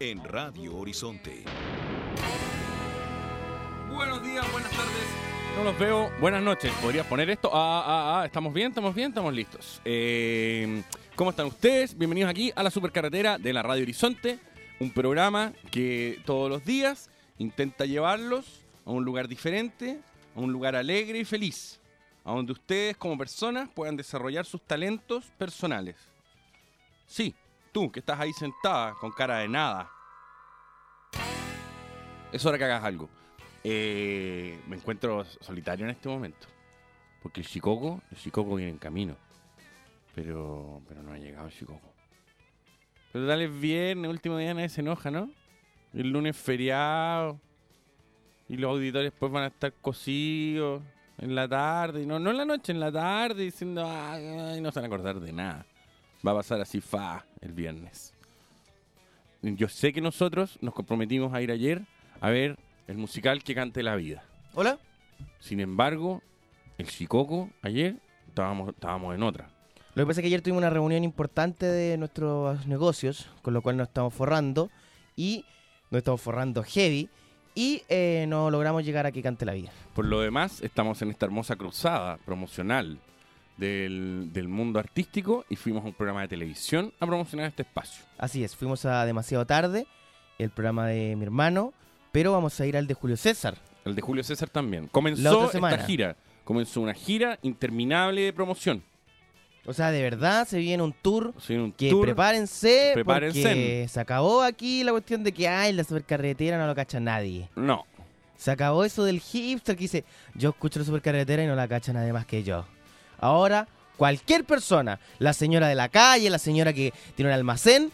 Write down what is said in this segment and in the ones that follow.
en Radio Horizonte. Buenos días, buenas tardes. No los veo. Buenas noches. ¿Podrías poner esto? Ah, ah, ah. ¿Estamos bien? ¿Estamos bien? ¿Estamos listos? Eh, ¿Cómo están ustedes? Bienvenidos aquí a la supercarretera de la Radio Horizonte. Un programa que todos los días intenta llevarlos a un lugar diferente, a un lugar alegre y feliz. A donde ustedes como personas puedan desarrollar sus talentos personales. Sí, que estás ahí sentada con cara de nada. Es hora que hagas algo. Eh, me encuentro solitario en este momento. Porque el Chicoco, el Chicoco viene en camino. Pero, pero no ha llegado el Chicoco. Pero dale es viernes, último día nadie se enoja, ¿no? El lunes feriado. Y los auditores después van a estar cosidos en la tarde. No, no en la noche, en la tarde, diciendo, no se van a acordar de nada. Va a pasar así fa el viernes. Yo sé que nosotros nos comprometimos a ir ayer a ver el musical que cante la vida. Hola. Sin embargo, el Chicoco ayer estábamos, estábamos en otra. Lo que pasa es que ayer tuvimos una reunión importante de nuestros negocios, con lo cual nos estamos forrando y nos estamos forrando heavy y eh, no logramos llegar a que cante la vida. Por lo demás, estamos en esta hermosa cruzada promocional del, del mundo artístico y fuimos a un programa de televisión a promocionar este espacio. Así es, fuimos a demasiado tarde, el programa de mi hermano, pero vamos a ir al de Julio César. El de Julio César también. Comenzó esta gira. Comenzó una gira interminable de promoción. O sea, de verdad se viene un tour O sea, un que tour- prepárense, Prepárense. porque se acabó aquí la cuestión de que ay, la supercarretera no lo cacha nadie. No. Se acabó eso del hipster que dice, yo escucho la supercarretera y no la cacha nadie más que yo. Ahora, cualquier persona, la señora de la calle, la señora que tiene un almacén,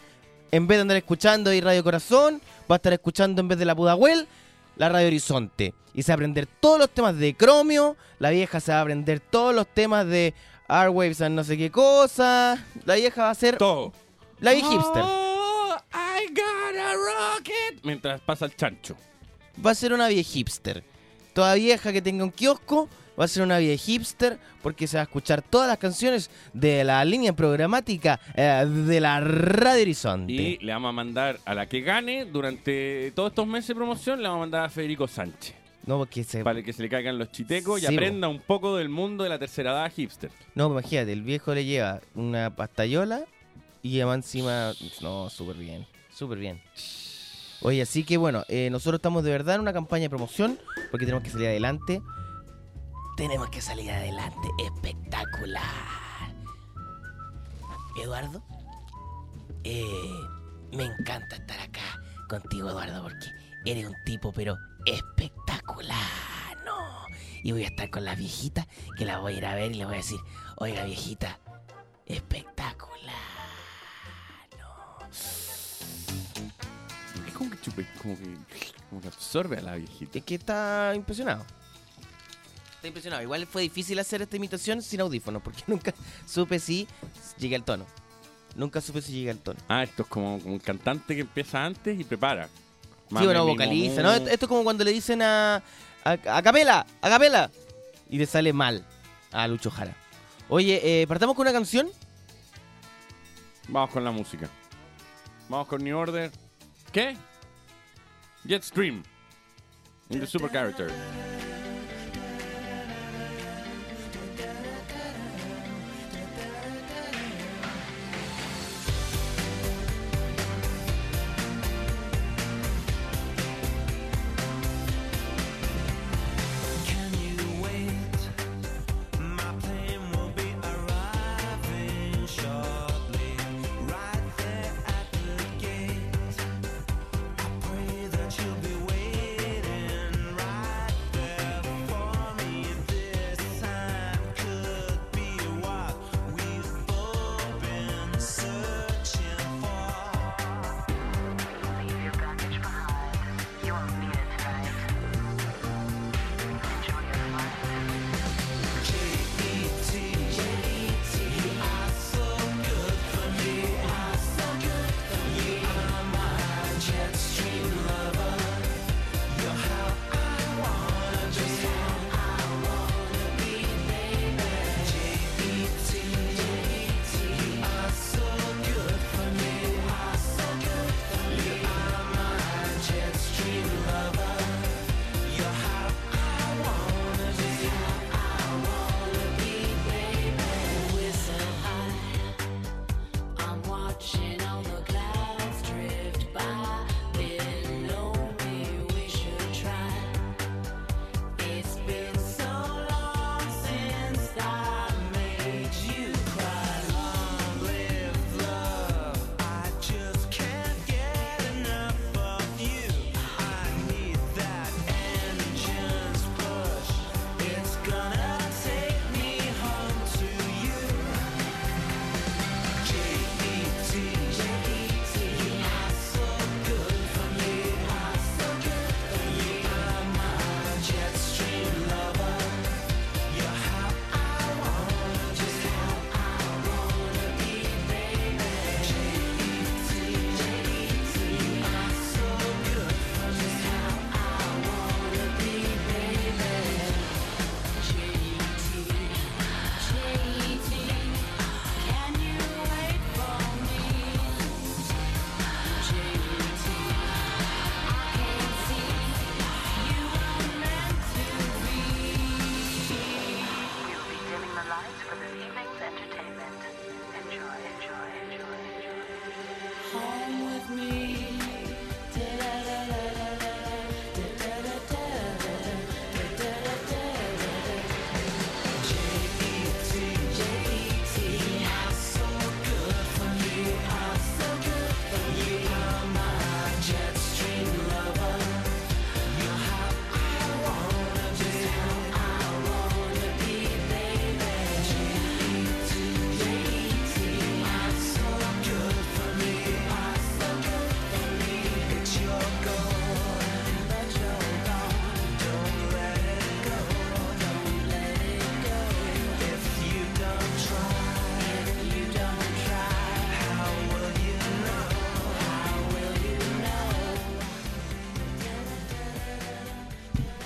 en vez de andar escuchando ahí Radio Corazón, va a estar escuchando en vez de la Pudahuel, la Radio Horizonte. Y se va a aprender todos los temas de Chromio, la vieja se va a aprender todos los temas de Airwaves and no sé qué cosa. La vieja va a ser Todo. la vieja hipster. Oh, I got a rocket. Mientras pasa el chancho. va a ser una vieja hipster. Toda vieja que tenga un kiosco va a ser una vieja hipster porque se va a escuchar todas las canciones de la línea programática eh, de la Radio Horizonte. Y le vamos a mandar a la que gane durante todos estos meses de promoción, le vamos a mandar a Federico Sánchez. No, porque se... Para que se le caigan los chitecos y aprenda un poco del mundo de la tercera edad hipster. No, imagínate, el viejo le lleva una pastayola y lleva encima... No, súper bien, súper bien. Oye, así que bueno, eh, nosotros estamos de verdad en una campaña de promoción porque tenemos que salir adelante. Tenemos que salir adelante. Espectacular. Eduardo, eh, me encanta estar acá contigo, Eduardo, porque eres un tipo, pero espectacular, ¿no? Y voy a estar con las viejitas, que las voy a ir a ver y les voy a decir, oiga, viejita, espectacular, ¿no? Es como que chupe, como que, como que absorbe a la viejita. Es que está impresionado. Impresionado. Igual fue difícil hacer esta imitación sin audífonos, porque nunca supe si llegué al tono. Nunca supe si llegué al tono. Ah, esto es como, como un cantante que empieza antes y prepara. Sí, bueno, vocaliza, ¿no? Esto esto es como cuando le dicen a, a, a capela, a capela, y le sale mal a Lucho Jara. Oye, eh, partamos con una canción. Vamos con la música. Vamos con New Order. ¿Qué? Jetstream. In the super character.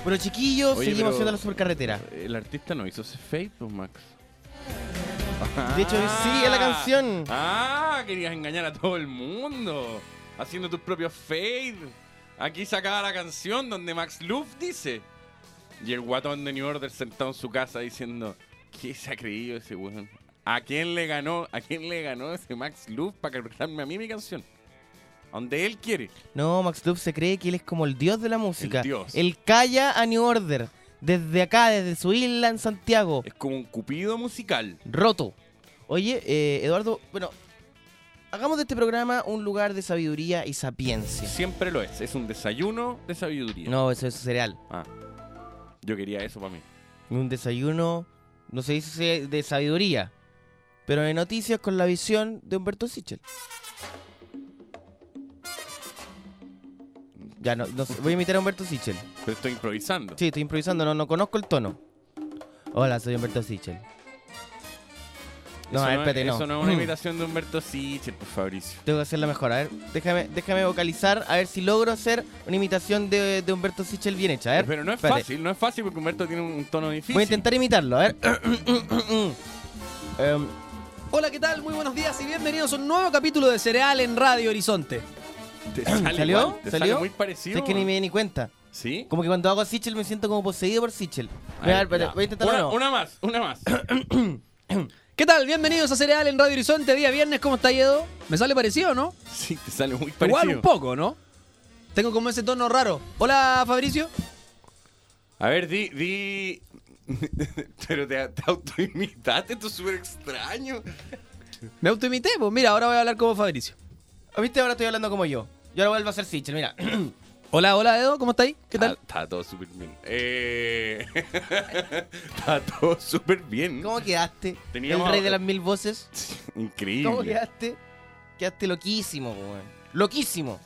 Pero chiquillos, Oye, seguimos haciendo la supercarretera. El artista no hizo ese fade, pues, Max. De hecho, sí, es la canción. Ah, querías engañar a todo el mundo. Haciendo tus propios fade. Aquí sacaba la canción donde Max Luff dice. Y el guatón de New Order sentado en su casa diciendo, ¿qué se ha creído ese weón? ¿A quién le ganó? ¿A quién le ganó ese Max Luff para cantarme a mí mi canción? Donde él quiere. No, Max Luff se cree que él es como el dios de la música. El dios. Él calla a New Order. Desde acá, desde su isla en Santiago. Es como un cupido musical. Roto. Oye, eh, Eduardo, bueno, hagamos de este programa un lugar de sabiduría y sapiencia. Siempre lo es. Es un desayuno de sabiduría. No, eso es cereal. Ah, yo quería eso para mí. Un desayuno, no se dice de sabiduría, pero de noticias con la visión de Humberto Sichel. Ya, no, no sé, voy a imitar a Humberto Sichel. Pero estoy improvisando. Sí, estoy improvisando, no, no conozco el tono. Hola, soy Humberto Sichel. No, eso a ver, no, espérate, es- no. Eso no es una imitación de Humberto Sichel, por Fabricio. Tengo que hacerla mejor. A ver, déjame, déjame vocalizar, a ver si logro hacer una imitación de, de Humberto Sichel bien hecha. A ver, Pero no es espérate. fácil, no es fácil porque Humberto tiene un tono difícil. Voy a intentar imitarlo, a ver. Em, Hola, ¿qué tal? Muy buenos días y bienvenidos a un nuevo capítulo de Cereal en Radio Horizonte. ¿Te sale ¿Salió? igual? ¿Te ¿Salió? muy parecido? sé que ni me di ni cuenta. ¿Sí? Como que cuando hago a Sichel me siento como poseído por Sichel. A Voy a, ver, voy a intentarlo de una, una más, una más. ¿Qué tal? Bienvenidos a Cereal en Radio Horizonte, día viernes, ¿cómo está Edo? ¿Me sale parecido o no? Sí, te sale muy parecido. Igual un poco, ¿no? Tengo como ese tono raro. Hola, Fabricio. A ver, di, di... Pero te, te autoimitaste, esto es súper extraño. Me autoimité, pues mira, ahora voy a hablar como Fabricio. ¿Ah, ¿Viste? Ahora estoy hablando como yo. Yo ahora vuelvo a ser Sichel, mira. Hola, hola, Edo, ¿cómo estáis? ¿Qué tal? Está, todo súper bien. Eh... está todo súper bien. ¿Cómo quedaste? Teníamos- El rey de las mil voces. Increíble. ¿Cómo quedaste? Quedaste loquísimo, weón. Loquísimo.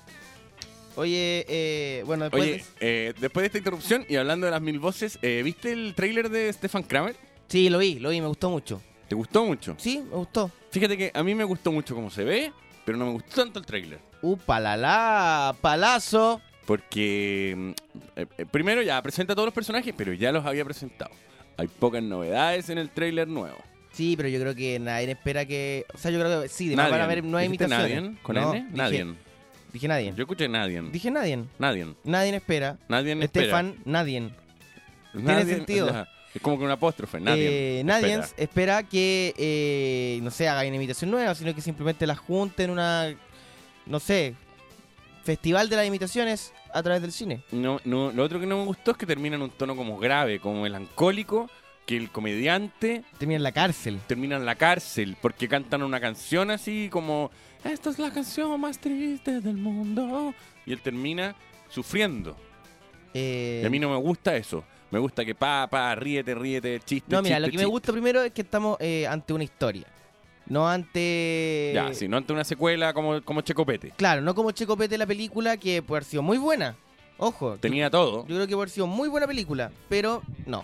Oye, eh, bueno, después... Oye, eh, después de esta interrupción y hablando de las mil voces, eh, ¿viste el tráiler de Stefan Kramer? Sí, lo vi, lo vi, me gustó mucho. ¿Te gustó mucho? Sí, me gustó. Fíjate que a mí me gustó mucho cómo se ve, pero no me gustó tanto el tráiler. Uh, palala, palazo. Porque, mm, eh, eh, primero ya presenta a todos los personajes, pero ya los había presentado. Hay pocas novedades en el tráiler nuevo. Sí, pero yo creo que nadie espera que... O sea, yo creo que sí, de más van a haber nueve ¿Dijiste imitaciones. Nadie? ¿Con No, N? dije- Nadie. Dije nadie. Yo escuché nadie. Dije nadie. Nadie. Nadie espera. Nadie espera. Estefan, nadie. Nadie- sentido. ya, Es como que un apóstrofe. Nadie. Eh, nadie espera. espera, que, eh, no sé, haga una imitación nueva, sino que simplemente la junten en una, no sé, festival de las imitaciones a través del cine. No, no, lo otro que no me gustó es que termina en un tono como grave, como melancólico, que el comediante Termina en la cárcel. termina en la cárcel porque cantan una canción así como esta es la canción más triste del mundo y él termina sufriendo. Eh, Y a mí no me gusta eso. Me gusta que pa, pa, ríete, ríete, chiste, no, mira, chiste, lo que me gusta primero es que estamos eh, ante una historia. No ante... Ya, si no ante una secuela como, como Checopete. Claro, no como Checopete la película, que puede haber sido muy buena. Ojo, Tenía todo. Yo creo que puede haber sido muy buena película, pero no.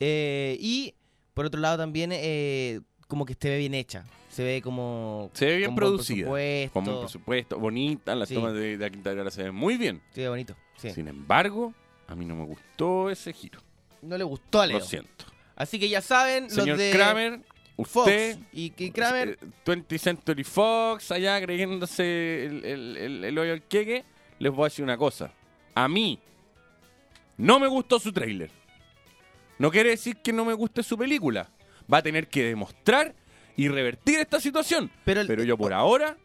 Eh, y por otro lado también eh, como que se ve bien hecha. Se ve como... Se ve bien con producida. Con un presupuesto, bonita, las Sí. tomas de, de la Quinta Vergara se ven muy bien. Se ve bonito. Sí. Sin embargo, a mí no me gustó ese giro. No le gustó a Leo. Lo siento. Así que ya saben, Señor los de Kramer, Fox usted, y, y Kramer, eh, 20th Century Fox, allá creyéndose el, el, el, el hoyo al queque, les voy a decir una cosa. A mí no me gustó su tráiler. No quiere decir que no me guste su película. Va a tener que demostrar y revertir esta situación. pero, el- Pero yo por ahora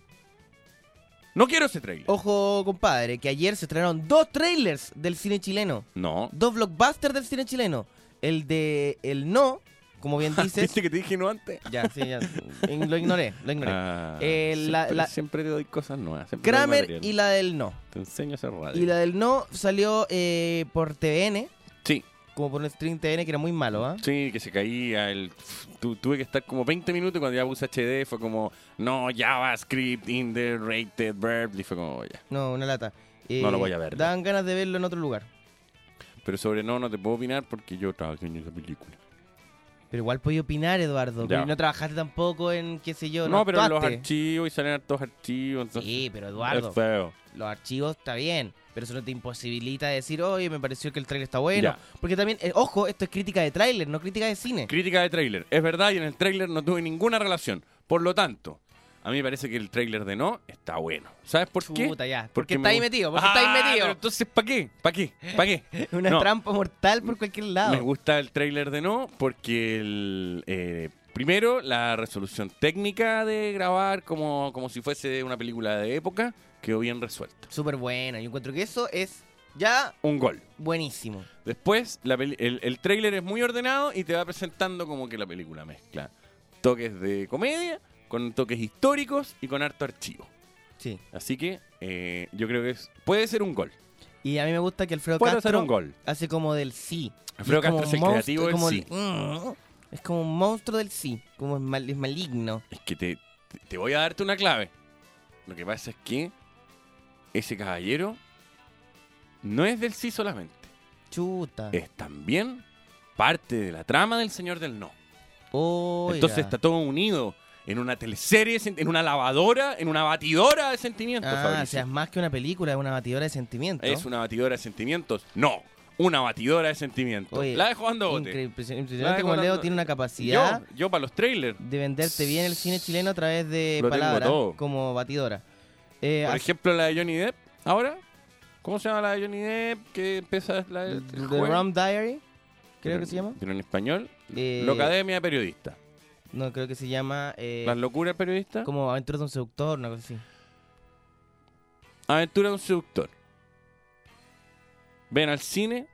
no quiero ese tráiler. ojo compadre, que ayer se estrenaron dos trailers del cine chileno. No. Dos blockbusters del cine chileno. El de El No, como bien dices. ¿Viste que te dije no antes? ya, sí, ya. Lo ignoré, lo ignoré. Ah, Eh, siempre, la- siempre te doy cosas nuevas. Kramer y la del No. Te enseño a hacer radio. Y la del No salió eh, por TVN, Sí, como por un stream TVN que era muy malo, ¿ah? sí, que se caía. El... Tu- tuve que estar como 20 minutos y cuando ya puse HD fue como, no, JavaScript in the rated verb. Y fue como, ya. No, una lata. Eh, No lo voy a ver, Dan ganas de verlo en otro lugar. Pero sobre no, no te puedo opinar porque yo trabajé en esa película. Pero igual podía opinar, Eduardo. Pero no trabajaste tampoco en, qué sé yo, No, no, pero en los archivos y salen hartos archivos. Entonces Sí, pero Es Eduardo, feo. los archivos está bien. Pero eso no te imposibilita decir, oye, me pareció que el tráiler está bueno. Ya. Porque también, eh, ojo, esto es crítica de tráiler, no crítica de cine. Crítica de tráiler. Es verdad, y en el tráiler no tuve ninguna relación. Por lo tanto, a mí me parece que el tráiler de No está bueno. ¿Sabes por qué? Ya. Porque, me está ahí gu- metido, porque Ah, está ahí pero metido. entonces, ¿para qué? ¿Para qué? ¿Para qué? Una No. trampa mortal por cualquier lado. Me gusta el tráiler de No porque el, eh, primero la resolución técnica de grabar como, como si fuese una película de época quedó bien resuelta. Súper buena. Yo encuentro que eso es ya Un gol. buenísimo. Después la peli- el, el tráiler es muy ordenado y te va presentando como que la película mezcla toques de comedia con toques históricos y con harto archivo. Sí. Así que eh, yo creo que es, puede ser un gol. Y a mí me gusta que Alfredo Puede Castro ser un gol. hace como del sí. Alfredo como Castro es el creativo del como sí. Mm, es como un monstruo del sí. Como es, mal- es maligno. Es que te- te voy a darte una clave. Lo que pasa es que ese caballero no es del sí solamente. Chuta. Es también parte de la trama del Señor del No. Oiga. Entonces está todo unido en una teleserie, en una lavadora, en una batidora de sentimientos. Ah, o Fabricio. sea, es más que una película, es una batidora de sentimientos. ¿Es una batidora de sentimientos? No, una batidora de sentimientos. Oye, la dejo dando bote. Impresionante como Leo tiene una capacidad Yo, yo para los trailers. de venderte bien el cine chileno a través de Lo palabras como batidora. Eh, Por ejemplo, la de Johnny Depp. Ahora, ¿cómo se llama la de Johnny Depp? Que empieza la The el The jueves? Rum Diary, creo Pero- que se llama. Pero en español, Eh, la Academia Periodista. No, creo que se llama eh, Las locuras periodistas. como Aventuras de un seductor, una cosa así. Aventura de un seductor. Ven al cine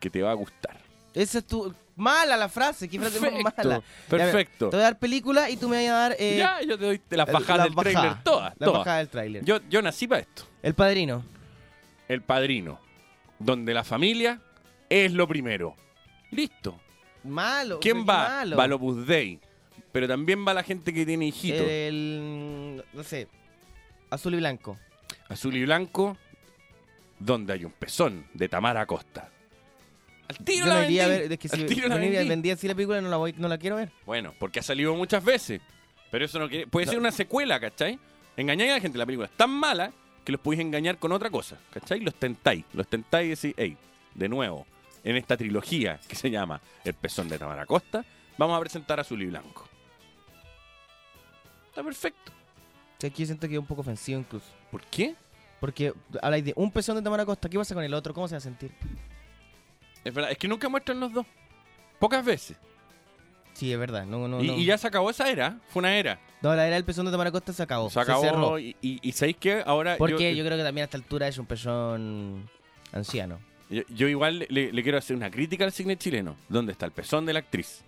que te va a gustar. Esa es tu... Mala la frase, qué frase más mala. Perfecto. Te voy a dar película y tú me vas a dar... eh, ya, yo te doy las el- bajadas la del bajada, trailer todas. La todas. bajada del tráiler. Yo, yo nací para esto. El Padrino. El Padrino. Donde la familia es lo primero. Listo. Malo. ¿Quién va? malo. Va el Opus Dei. Pero también va la gente que tiene hijitos. El... No sé. Azul y blanco. Azul y blanco. Donde hay un pezón de Tamara Costa. Al tiro Yo la no iría a vendí. ver... Es que Al si tiro la vendí. así la película no la, voy, no la quiero ver. Bueno, porque ha salido muchas veces. Pero eso no quiere. Puede ser una secuela, ¿cachai? Engañáis a la gente. La película es tan mala que los podéis engañar con otra cosa, ¿cachai? Los tentáis. Los tentáis y decís, hey, de nuevo, en esta trilogía que se llama El pezón de Tamara Costa, vamos a presentar Azul y Blanco. Está perfecto. O sea, aquí yo siento que es un poco ofensivo incluso. ¿Por qué? Porque habláis de un pezón de Tamara Costa, ¿qué pasa con el otro? ¿Cómo se va a sentir? Es verdad, es que nunca muestran los dos. Pocas veces. Sí, es verdad. No, no, y, no. y ya se acabó esa era. Fue una era. No, la era del pezón de Tamara Costa se acabó. se acabó. cerró. y, y, y ¿sabéis qué? Ahora. Porque yo, creo que también a esta altura es un pezón anciano. Yo, yo igual le, le quiero hacer una crítica al cine chileno. ¿Dónde está el pezón de la actriz?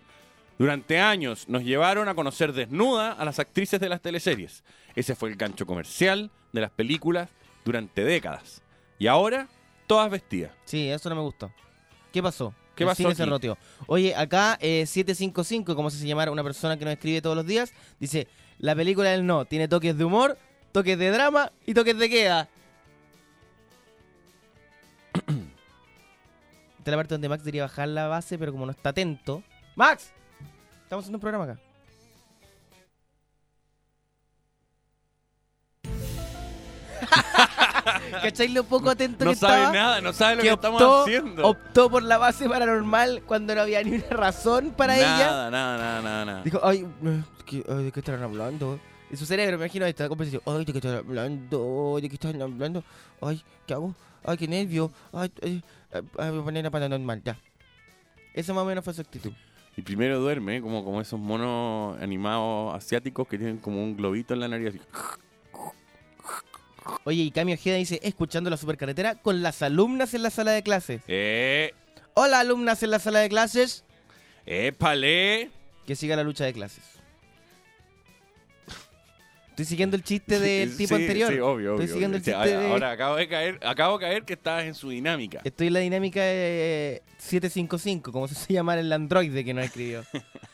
Durante años nos llevaron a conocer desnuda a las actrices de las teleseries. Ese fue el gancho comercial de las películas durante décadas. Y ahora, todas vestidas. Sí, eso no me gustó. ¿Qué pasó? ¿Qué El pasó cine se roteó. Oye, acá eh, 755, como se llama una persona que nos escribe todos los días, dice, la película del no tiene toques de humor, toques de drama y toques de queda. Esta es la parte donde Max debería bajar la base, pero como no está atento. ¡Max! Estamos haciendo un programa acá. ¿Cacháis lo poco atento No que sabe estaba? nada, no sabe lo que, que estamos optó, haciendo. optó por la base paranormal cuando no había ni una razón para ella. Nada, nada, nada, nada. Dijo, ay, eh, ¿qué- ay, ¿de qué están hablando? Y su cerebro, me imagino esta conversación. Ay, ¿de qué están hablando? ¿De qué están hablando? Ay, ¿qué hago? Ay, qué nervio. Ay, ay, ay, ay, voy a poner la paranormal, ya. Esa más o menos fue su actitud. Y primero duerme, ¿eh? como, como esos monos animados asiáticos que tienen como un globito en la nariz. así. Oye, y Cami Ojeda dice, escuchando la supercarretera con las alumnas en la sala de clases. ¡Eh! Hola, alumnas en la sala de clases. ¡Épale! Que siga la lucha de clases. Estoy siguiendo el chiste del tipo sí, anterior. Sí, obvio, Estoy obvio, siguiendo obvio. el chiste ahora- de- Ahora acabo de caer, acabo de caer que estabas en su dinámica. Estoy en la dinámica de 755, como se llamar el androide que nos escribió.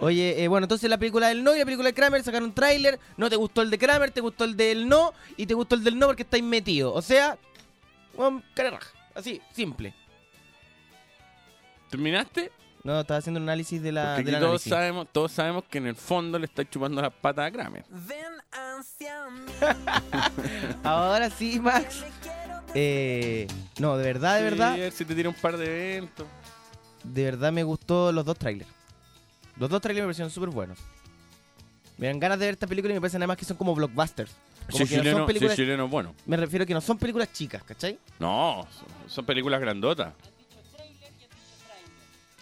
Oye, eh, bueno, entonces la película del no y la película de Kramer sacaron un tráiler. No te gustó el de Kramer, te gustó el del no y te gustó el del no porque estáis metido. O sea, um, cara raja. Así, simple. ¿Terminaste? No, estaba haciendo un análisis de la, Porque del aquí todos análisis. sabemos, todos sabemos que en el fondo le está chupando las patas a Kramer. Ahora sí, Max. Eh, no, de verdad, de Sí, verdad, a ver si te tira un par de eventos. de verdad me gustó los dos trailers. Los dos trailers me parecieron súper buenos. Me dan ganas de ver esta película y me parecen además que son como blockbusters. Como que no chileno, son películas, si chileno, bueno. me refiero a que no son películas chicas, ¿cachai? No, son, películas grandotas.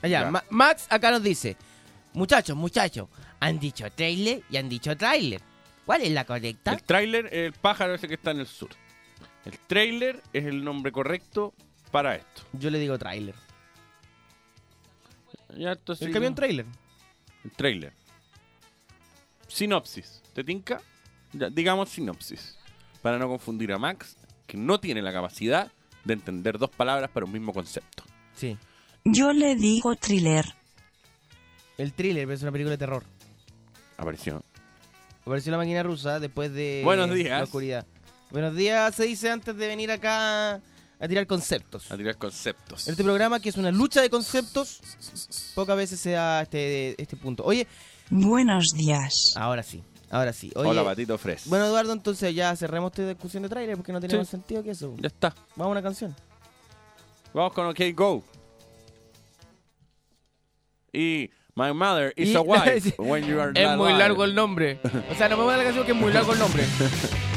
Allá, Ya. Ma- Max acá nos dice, muchachos, muchachos, han dicho trailer y han dicho trailer. ¿Cuál es la correcta? El tráiler es el pájaro ese que está en el sur. El trailer es el nombre correcto para esto. Yo le digo trailer. Ya, entonces, El camión trailer. El trailer. Sinopsis. ¿Te tinca? Ya, digamos sinopsis. Para no confundir a Max, que no tiene la capacidad de entender dos palabras para un mismo concepto. Sí. Yo le digo thriller. El thriller es una película de terror. Apareció. Apareció la máquina rusa después de Buenos días. la oscuridad. Buenos días, se dice antes de venir acá a tirar conceptos. A tirar conceptos. En este programa, que es una lucha de conceptos, pocas veces se da este, este punto. Oye, Buenos días. ahora sí, ahora sí. Oye, Hola, Patito Fres. bueno, Eduardo, entonces ya cerremos esta discusión de trailer porque no tiene Sí. más sentido que eso. Ya está. Vamos a una canción. Vamos con OK Go. Y My Mother is Y- a Wife when you are Es not muy alive. largo el nombre. O sea, no me voy a la canción que es muy largo el nombre.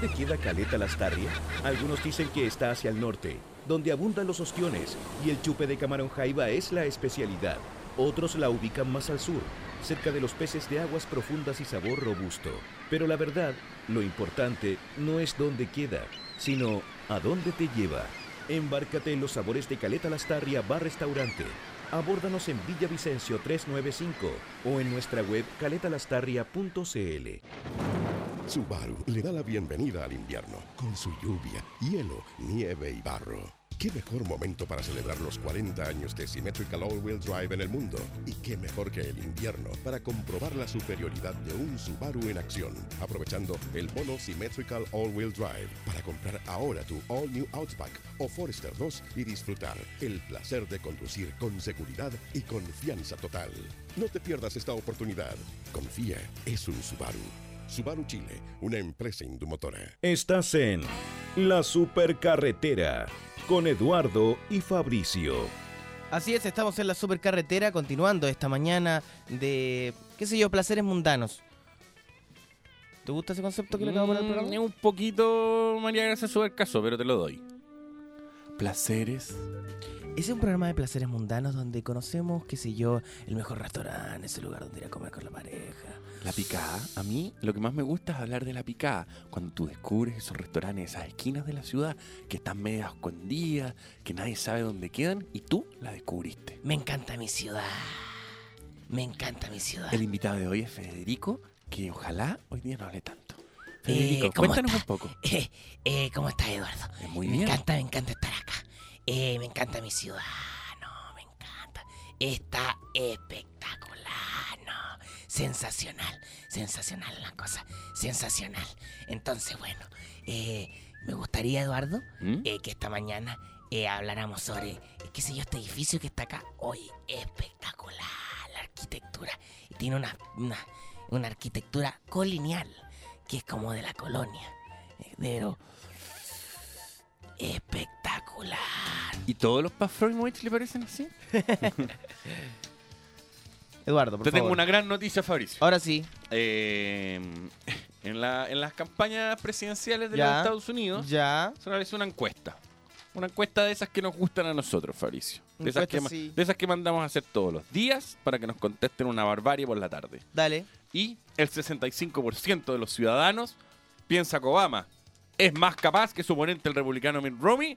¿Dónde queda Caleta Lastarria? Algunos dicen que está hacia el norte, donde abundan los ostiones y el chupe de camarón jaiba es la especialidad. Otros la ubican más al sur, cerca de los peces de aguas profundas y sabor robusto. Pero la verdad, lo importante no es dónde queda, sino a dónde te lleva. Embárcate en los sabores de Caleta Lastarria Bar Restaurante. Abórdanos en Villavicencio 395 o en nuestra web caletalastarria.cl. Subaru le da la bienvenida al invierno con su lluvia, hielo, nieve y barro. ¿Qué mejor momento para celebrar los 40 años de Symmetrical All-Wheel Drive en el mundo? ¿Y qué mejor que el invierno para comprobar la superioridad de un Subaru en acción? Aprovechando el bono Symmetrical All-Wheel Drive para comprar ahora tu All New Outback o Forester 2 y disfrutar el placer de conducir con seguridad y confianza total. No te pierdas esta oportunidad. Confía, es un Subaru. Subaru Chile, una empresa indumotora. Estás en La Supercarretera con Eduardo y Fabricio. Así es, estamos en la supercarretera continuando esta mañana de, qué sé yo, placeres mundanos. ¿Te gusta ese concepto que le acabo de poner al Mm, programa? Es un poquito María Gracia sube el caso, pero te lo doy. Placeres. Es un programa de placeres mundanos donde conocemos, qué sé yo, el mejor restaurante, ese lugar donde ir a comer con la pareja. La picada. A mí lo que más me gusta es hablar de la picada. Cuando tú descubres esos restaurantes, esas esquinas de la ciudad que están medio escondidas, que nadie sabe dónde quedan y tú la descubriste. Me encanta mi ciudad. Me encanta mi ciudad. El invitado de hoy es Federico, que ojalá hoy día no hable tanto. Eh, Federico, ¿cómo cuéntanos está? un poco. Eh, eh, ¿Cómo estás, Eduardo? Eh, Muy me bien. encanta, me encanta estar acá. Eh, me encanta mi ciudad. No, me encanta. Está espectacular, no. Sensacional, sensacional la cosa. Sensacional. Entonces, bueno, eh, me gustaría, Eduardo, ¿Mm? eh, que esta mañana habláramos sobre, qué sé yo, este edificio que está acá. Hoy, espectacular la arquitectura. Y tiene una, una, una arquitectura colineal, que es como de la colonia. Pero espectacular. ¿Y todos los Pafroimovich le parecen así? Eduardo, por Te tengo una gran noticia, Fabricio. Ahora sí, Eh, en, la- en las campañas presidenciales de Ya. los Estados Unidos ya. se realizó una encuesta. Una encuesta de esas que nos gustan a nosotros, Fabricio. De esas, Encuesta, que, ma- sí. de esas que mandamos a hacer todos los días para que nos contesten una barbarie por la tarde. Dale. Y el 65% de los ciudadanos piensa que Obama es más capaz que su oponente el republicano Mitt Romney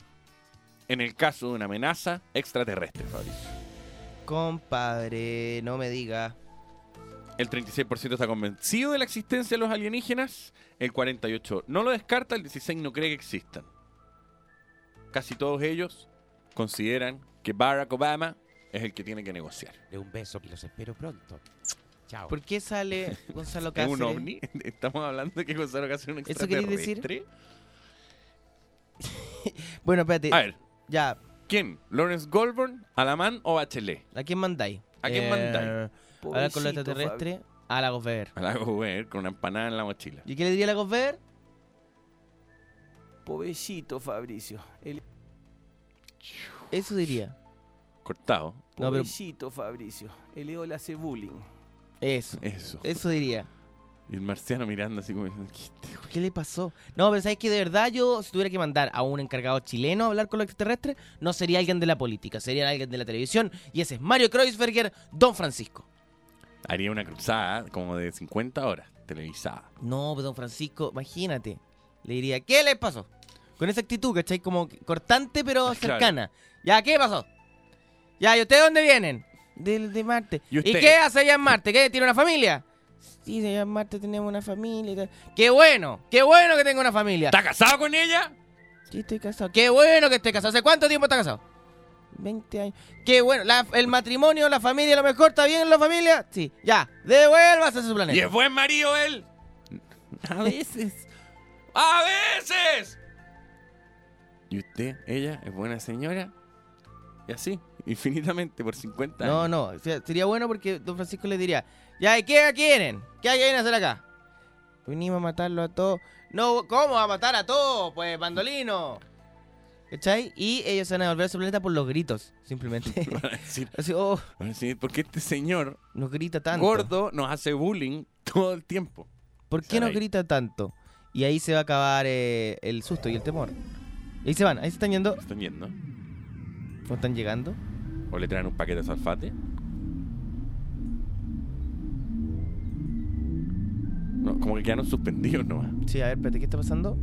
en el caso de una amenaza extraterrestre, Fabricio. Compadre, no me diga. El 36% está convencido de la existencia de los alienígenas, el 48% no lo descarta, el 16% no cree que existan. Casi todos ellos consideran que Barack Obama es el que tiene que negociar. De un beso que los espero pronto. Chao. ¿Por qué sale Gonzalo ¿Es Cáceres? un ovni? Estamos hablando de que Gonzalo Cáceres es un ¿Eso queréis decir? extraterrestre. Bueno, espérate. A ver, Ya, ¿quién? ¿Lawrence Goldburn, Alamán o Bachelet? ¿a quién mandáis? ¿A quién mandáis? Hablar con los extraterrestres a Lagos Ver. A la con una empanada en la mochila. ¿Y qué le diría a Lagos Ver? Pobrecito Fabricio. El Eso diría. Cortado. No, pero pobrecito Fabricio. El Leo le hace bullying. Eso. Eso. Eso diría. Y el marciano mirando así como diciendo, "¿Qué este güey?". ¿Qué le pasó? No, pero sabes que de verdad yo, si tuviera que mandar a un encargado chileno a hablar con los extraterrestres, no sería alguien de la política, sería alguien de la televisión. Y ese es Mario Kreuzberger, Don Francisco. Haría una cruzada como de 50 horas, televisada. No, pero Don Francisco, imagínate. Le diría, ¿qué les pasó? Con esa actitud, ¿cachai? Como cortante pero Claro. cercana. Ya, ¿qué pasó? Ya, ¿y ustedes dónde vienen? De, de Marte. ¿Y qué hace allá en Marte? ¿Qué? ¿Tiene una familia? Sí, allá en Marte tenemos una familia y tal. ¡Qué bueno! ¡Qué bueno que tenga una familia! ¿Está casado con ella? Sí, estoy casado. ¡Qué bueno que esté casado! ¿Hace cuánto tiempo está casado? 20 años. ¡Qué bueno! La- el matrimonio, la familia, lo mejor, ¿está bien la familia? Sí, ya. Devuélvase a su planeta. ¿Y es buen marido él? A veces. ¡A veces! ¿Y usted, ella, es buena señora? Y así, infinitamente, por 50 No, años. no, o sea, sería bueno porque Don Francisco le diría, ya, ¿y qué quieren? ¿Qué que hacer acá? Venimos a matarlo a todos. No, ¿cómo va a matar a todos? Pues, bandolino. ¿Cachai? Y ellos se van a devolver a su planeta por los gritos, simplemente. Van a decir, Así, oh, van a decir, ¿por qué este señor nos grita tanto. gordo nos hace bullying todo el tiempo? ¿Por qué nos ahí. grita tanto? Y ahí se va a acabar eh, el susto y el temor. Ahí se van, ahí se están yendo. ¿Están viendo? ¿O están llegando? ¿O le traen un paquete de salfate? No, como que quedaron suspendidos nomás. Sí, a ver, espérate, ¿qué está pasando?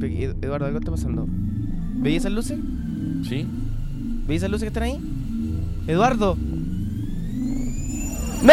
Eduardo, ¿algo está pasando? ¿Veis esas luces? ¿Sí? ¿Veis esas luces que están ahí? ¡Eduardo! ¡No!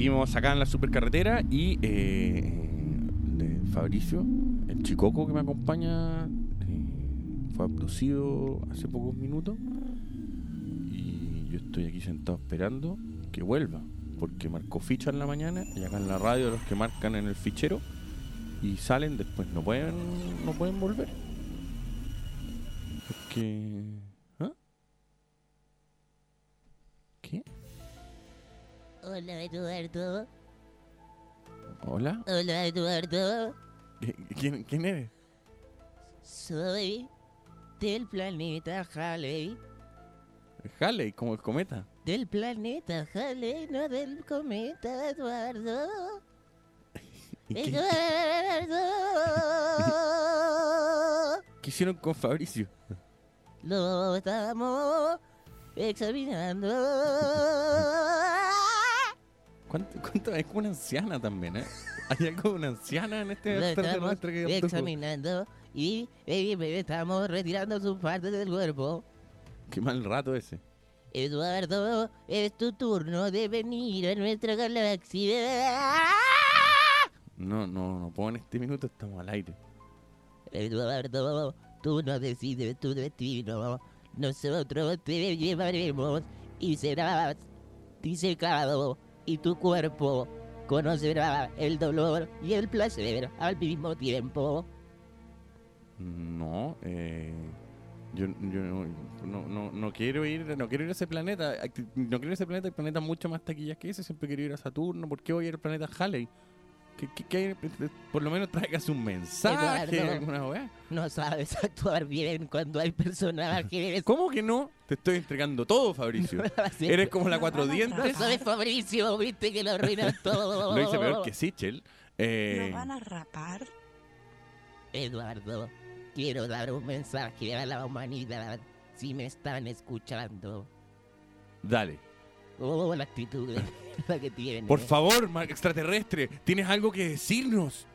Seguimos acá en la supercarretera y eh, Fabricio, el chicoco que me acompaña, eh, fue abducido hace pocos minutos y yo estoy aquí sentado esperando que vuelva porque marcó ficha en la mañana y acá en la radio los que marcan en el fichero y salen después no pueden no pueden volver. Porque Hola Eduardo. ¿Hola? Hola Eduardo. ¿Quién, quién eres? Soy del planeta Halley. Halley, como el cometa. Del planeta Halley, no del cometa Eduardo. ¿Y qué, Eduardo. qué hicieron con Fabricio? Lo estamos examinando. ¿Cuánto, cuánto- es como una anciana también, ¿eh? Hay algo de una anciana en este extraterrestre que examinando y eh, estamos retirando su parte del cuerpo. Qué mal rato ese. Eduardo, es tu turno de venir a nuestra galaxia. No, no, no puedo en este minuto, estamos al aire. Eduardo, tú no decides tu destino. Nosotros te llevaremos y serás disecado y tu cuerpo conocerá el dolor y el placer al mismo tiempo. No, eh, yo, yo no, no, no, quiero ir, no quiero ir a ese planeta. No quiero ir a ese planeta, hay planetas mucho más taquillas que ese. Siempre quiero ir a Saturno. ¿Por qué voy a ir al planeta Halley? ¿Qué, qué- qué hay? Por lo menos tráigase un mensaje, Eduardo. alguna weá. No sabes actuar bien cuando hay personajes. ¿Cómo que no? Te estoy entregando todo, Fabricio. Eres como la cuatro No dientes. soy Fabricio, viste que lo arruinas todo. Lo hice peor que Sichel. Eh, ¿Lo van a rapar? Eduardo, quiero dar un mensaje a la humanidad si me están escuchando. dale. Oh, la actitud que tiene. Por favor, extraterrestre, ¿tienes algo que decirnos?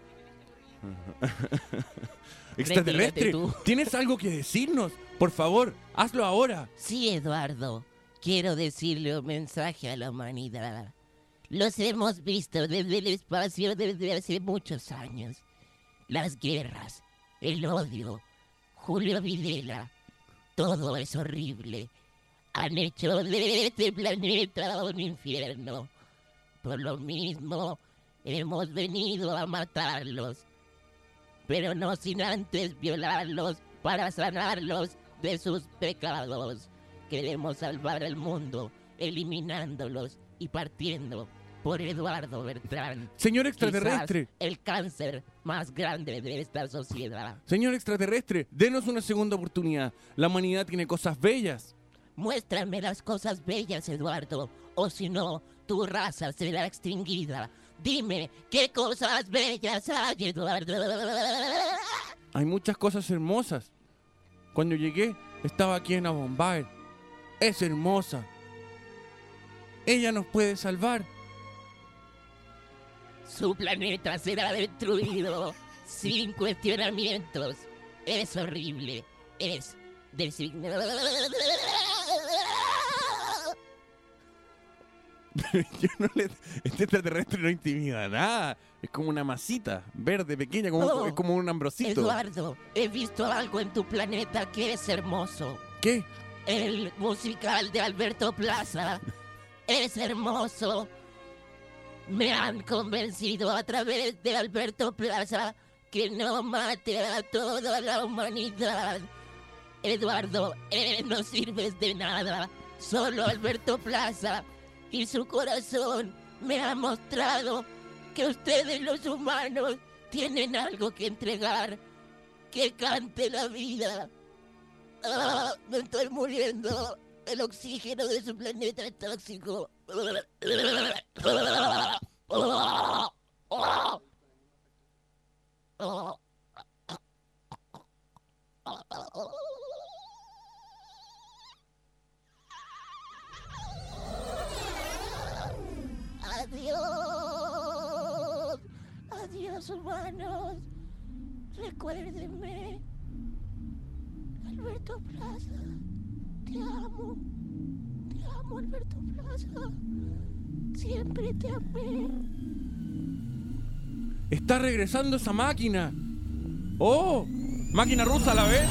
extraterrestre. ¿tienes algo que decirnos? Por favor, hazlo ahora. Sí, Eduardo, quiero decirle un mensaje a la humanidad. Los hemos visto desde el espacio desde hace muchos años. Las guerras, el odio, Julio Videla, todo es horrible. Han hecho de este planeta un infierno. Por lo mismo, hemos venido a matarlos. Pero no sin antes violarlos para sanarlos de sus pecados. Queremos salvar el mundo, eliminándolos y partiendo por Eduardo Bertrán. Señor extraterrestre, el cáncer más grande de esta sociedad. señor extraterrestre, denos una segunda oportunidad. La humanidad tiene cosas bellas. Muéstrame las cosas bellas, Eduardo, o si no, tu raza será extinguida. Dime, ¿qué cosas bellas hay, Eduardo? Hay muchas cosas hermosas. Cuando llegué, estaba aquí en Abombay. Es hermosa. Ella nos puede salvar. Su planeta será destruido sin cuestionamientos. Es horrible. Es designado. Yo no le- este extraterrestre no intimida nada. Es como una masita verde, pequeña, como, Oh, es como un ambrosito. Eduardo, he visto algo en tu planeta que es hermoso. ¿Qué? El musical de Alberto Plaza es hermoso. Me han convencido a través de Alberto Plaza que no mate a toda la humanidad. Eduardo, eh, no sirves de nada. Solo Alberto Plaza y su corazón me ha mostrado que ustedes los humanos tienen algo que entregar. Que cante la vida. Ah, me estoy muriendo. El oxígeno de su planeta es tóxico. Adiós. Adiós, humanos. Recuérdenme. Alberto Plaza. Te amo. Te amo, Alberto Plaza. Siempre te amé. Está regresando esa máquina. ¡Oh! Máquina rusa a la vez.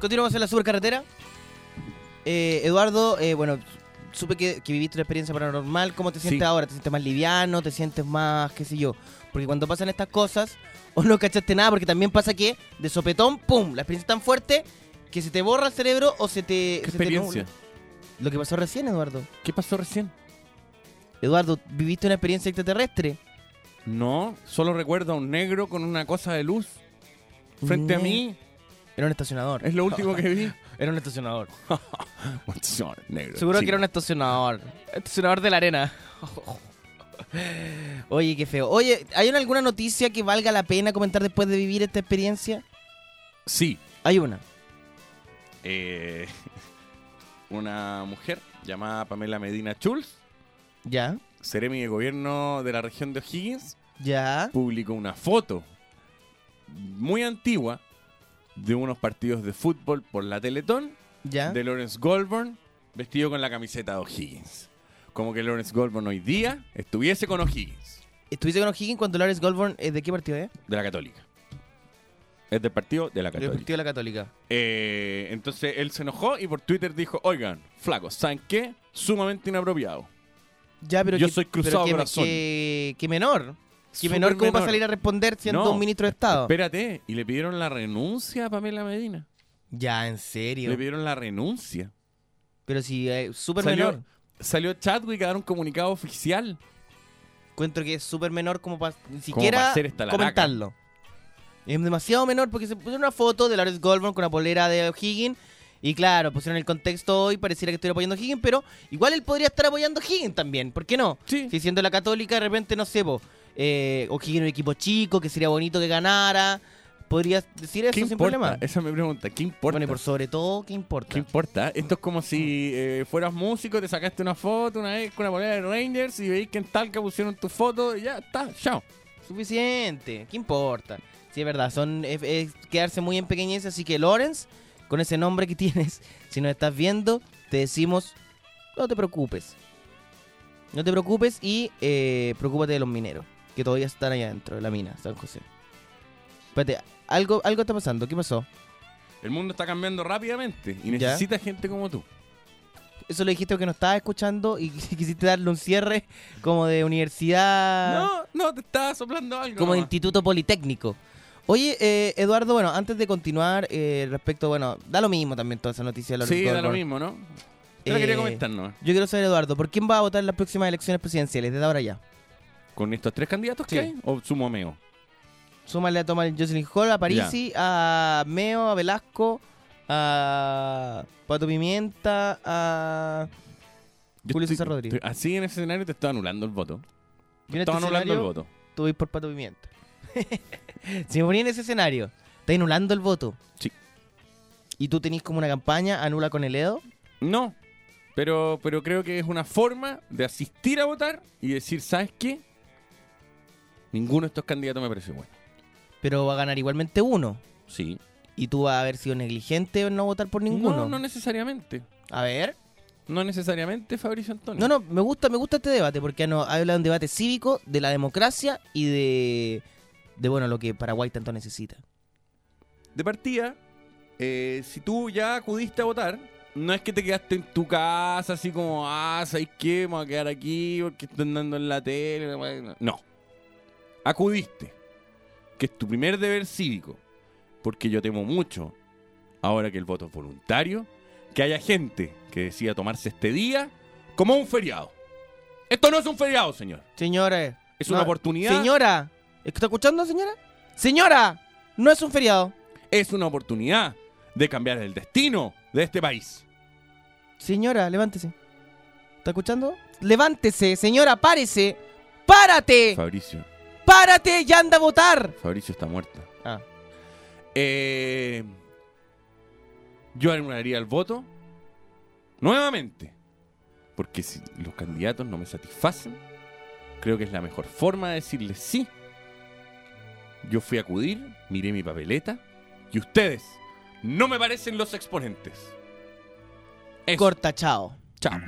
Continuamos en la supercarretera. Eh, Eduardo, eh, bueno, supe que, que viviste una experiencia paranormal. ¿Cómo te sientes Sí. ahora? ¿Te sientes más liviano? ¿Te sientes más, qué sé yo? Porque cuando pasan estas cosas, o no cachaste nada, porque también pasa que de sopetón, ¡pum! La experiencia es tan fuerte que se te borra el cerebro o se te... ¿Qué se experiencia? Lo que pasó recién, Eduardo. ¿Qué pasó recién? Eduardo, ¿viviste una experiencia extraterrestre? No, solo recuerdo a un negro con una cosa de luz frente a Ne- mí. Era un estacionador. Es lo último que vi. Era un estacionador. Un negro. Seguro que era un estacionador. Estacionador de la arena. Oye, qué feo. Oye, ¿hay una- alguna noticia que valga la pena comentar después de vivir esta experiencia? Sí. Hay una. Eh, una mujer llamada Pamela Medina Schulz, Ya, Seremi de Gobierno de la región de O'Higgins, ya. publicó una foto muy antigua de unos partidos de fútbol por la Teletón Ya. de Lawrence Goldborn vestido con la camiseta de O'Higgins. Como que Lawrence Goldborn hoy día estuviese con O'Higgins, ¿Estuviste con O'Higgins cuando Lawrence Goldborn es de qué partido es? de la Católica. Es del partido de la Del Católica. partido de la Católica. Eh, entonces él se enojó y por Twitter dijo, oigan, flacos, ¿saben qué? Sumamente inapropiado. Ya, pero Yo que- soy pero cruzado que, corazón. que, que menor. Que Súper menor como para menor. salir a responder siendo No, un ministro de Estado. Espérate, y le pidieron la renuncia a Pamela Medina. Ya, en serio. Le pidieron la renuncia. Pero si es súper Salió, menor. salió Chadwick a dar un comunicado oficial. Encuentro que es súper menor como para ni siquiera para hacer esta laraca. comentarlo. Es demasiado menor porque se puso una foto de Lawrence Goldborn con una polera de O'Higgins. Y claro, pusieron el contexto hoy, pareciera que estoy apoyando a O'Higgins, pero igual él podría estar apoyando a O'Higgins también. ¿Por qué no? Sí. Si siendo la católica, de repente, no sé, po, eh, O'Higgins es un equipo chico, que sería bonito que ganara. Podrías decir eso ¿Qué sin importa? problema. Esa es mi pregunta. ¿Qué importa? Bueno, y por sobre todo, ¿qué importa? ¿Qué importa? Esto es como si eh, fueras músico, te sacaste una foto una vez con una polera de Rangers y veis que en Talca pusieron tu foto y ya está, chao. Suficiente, ¿qué importa? Sí, es verdad, son, es, es quedarse muy en pequeñez, así que Lawrence, con ese nombre que tienes, si nos estás viendo, te decimos, no te preocupes. No te preocupes y eh, preocúpate de los mineros, que todavía están allá adentro de la mina, San José. Espérate, algo, algo está pasando, ¿qué pasó? El mundo está cambiando rápidamente y Ya. necesita gente como tú. Eso lo dijiste porque no estabas escuchando y quisiste darle un cierre como de universidad... No, no, te estaba soplando algo. como de instituto politécnico. Oye, eh, Eduardo, bueno, antes de continuar eh, respecto, bueno, da lo mismo también toda esa noticia de Sí, da lo mismo, ¿no? Yo quería Eh, comentar, ¿no? Yo quiero saber, Eduardo, ¿por quién va a votar en las próximas elecciones presidenciales desde ahora ya? ¿Con estos tres candidatos Sí. que hay? ¿O sumo a Meo? Súmale a Tomás Jocelyn Hall, a Parisi, a Meo, a Velasco, a Pato Pimienta, a Yo Julio estoy- César Rodríguez. estoy- así en ese escenario te estoy anulando el voto. Yo en este anulando el voto. tú vas por Pato Pimienta. si me ponía en ese escenario, está anulando el voto. Sí. ¿Y tú tenés como una campaña, anula con el Edo? No, pero, pero creo que es una forma de asistir a votar y decir, ¿sabes qué? Ninguno de estos candidatos me parece bueno. Pero va a ganar igualmente uno. Sí. ¿Y tú vas a haber sido negligente en no votar por ninguno? No, no necesariamente. A ver. No necesariamente Fabricio Antonio. No, no, me gusta, me gusta este debate porque no, habla de un debate cívico, de la democracia y de, de bueno, lo que Paraguay tanto necesita. De partida, eh, si tú ya acudiste a votar, no es que te quedaste en tu casa así como, ah, ¿sabes qué? Me voy a quedar aquí porque están dando en la tele. No. Acudiste. Que es tu primer deber cívico. Porque yo temo mucho, ahora que el voto es voluntario, que haya gente que decida tomarse este día como un feriado. Esto no es un feriado, señor. Señores. Es una oportunidad. Señora. ¿Está escuchando, señora? Señora. No es un feriado. Es una oportunidad de cambiar el destino de este país. Señora, levántese. ¿Está escuchando? Levántese, señora, párese. ¡Párate! Fabricio. ¡Párate! ¡Ya anda a votar! Fabricio está muerta. Ah. Eh, yo anularía el voto nuevamente. Porque si los candidatos no me satisfacen, creo que es la mejor forma de decirles sí. Yo fui a acudir, miré mi papeleta y ustedes no me parecen los exponentes. Eso. Corta, chao. Chao.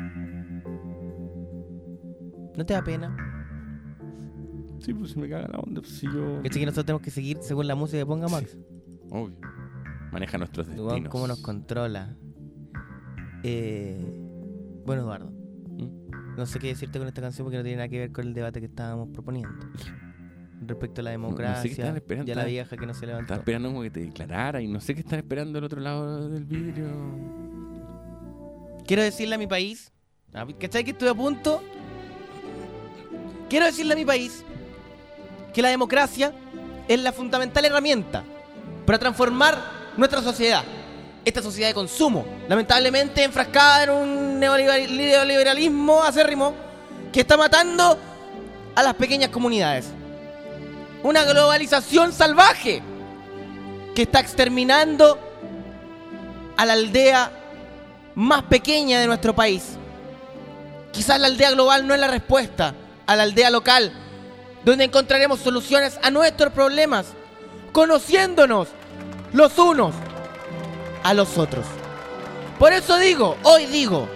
¿No te da pena? Sí, pues se me caga la onda. pues, si yo. Que que nosotros tenemos que seguir según la música que ponga Max. Obvio. Maneja nuestros destinos. ¿Cómo nos controla? Eh, bueno, Eduardo. ¿Mm? No sé qué decirte con esta canción porque no tiene nada que ver con el debate que estábamos proponiendo. Respecto a la no democracia estaban esperando, y a la vieja que no se levantó. Estaba esperando como que te declarara y no sé qué están esperando del otro lado del vidrio. Quiero decirle a mi país, ah, ¿cachai que estuve a punto? Quiero decirle a mi país que la democracia es la fundamental herramienta para transformar nuestra sociedad. Esta sociedad de consumo, lamentablemente enfrascada en un neoliberal- neoliberalismo acérrimo que está matando a las pequeñas comunidades. Una globalización salvaje que está exterminando a la aldea más pequeña de nuestro país. Quizás la aldea global no es la respuesta a la aldea local, donde encontraremos soluciones a nuestros problemas, conociéndonos los unos a los otros. Por eso digo, hoy digo,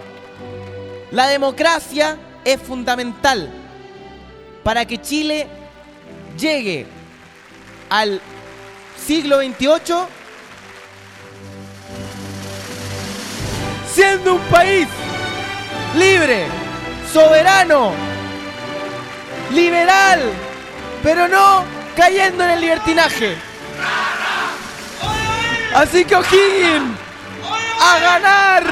la democracia es fundamental para que Chile llegue al siglo XXVIII siendo un país libre, soberano, liberal, pero no cayendo en el libertinaje. Así que O'Higgins, a ganar.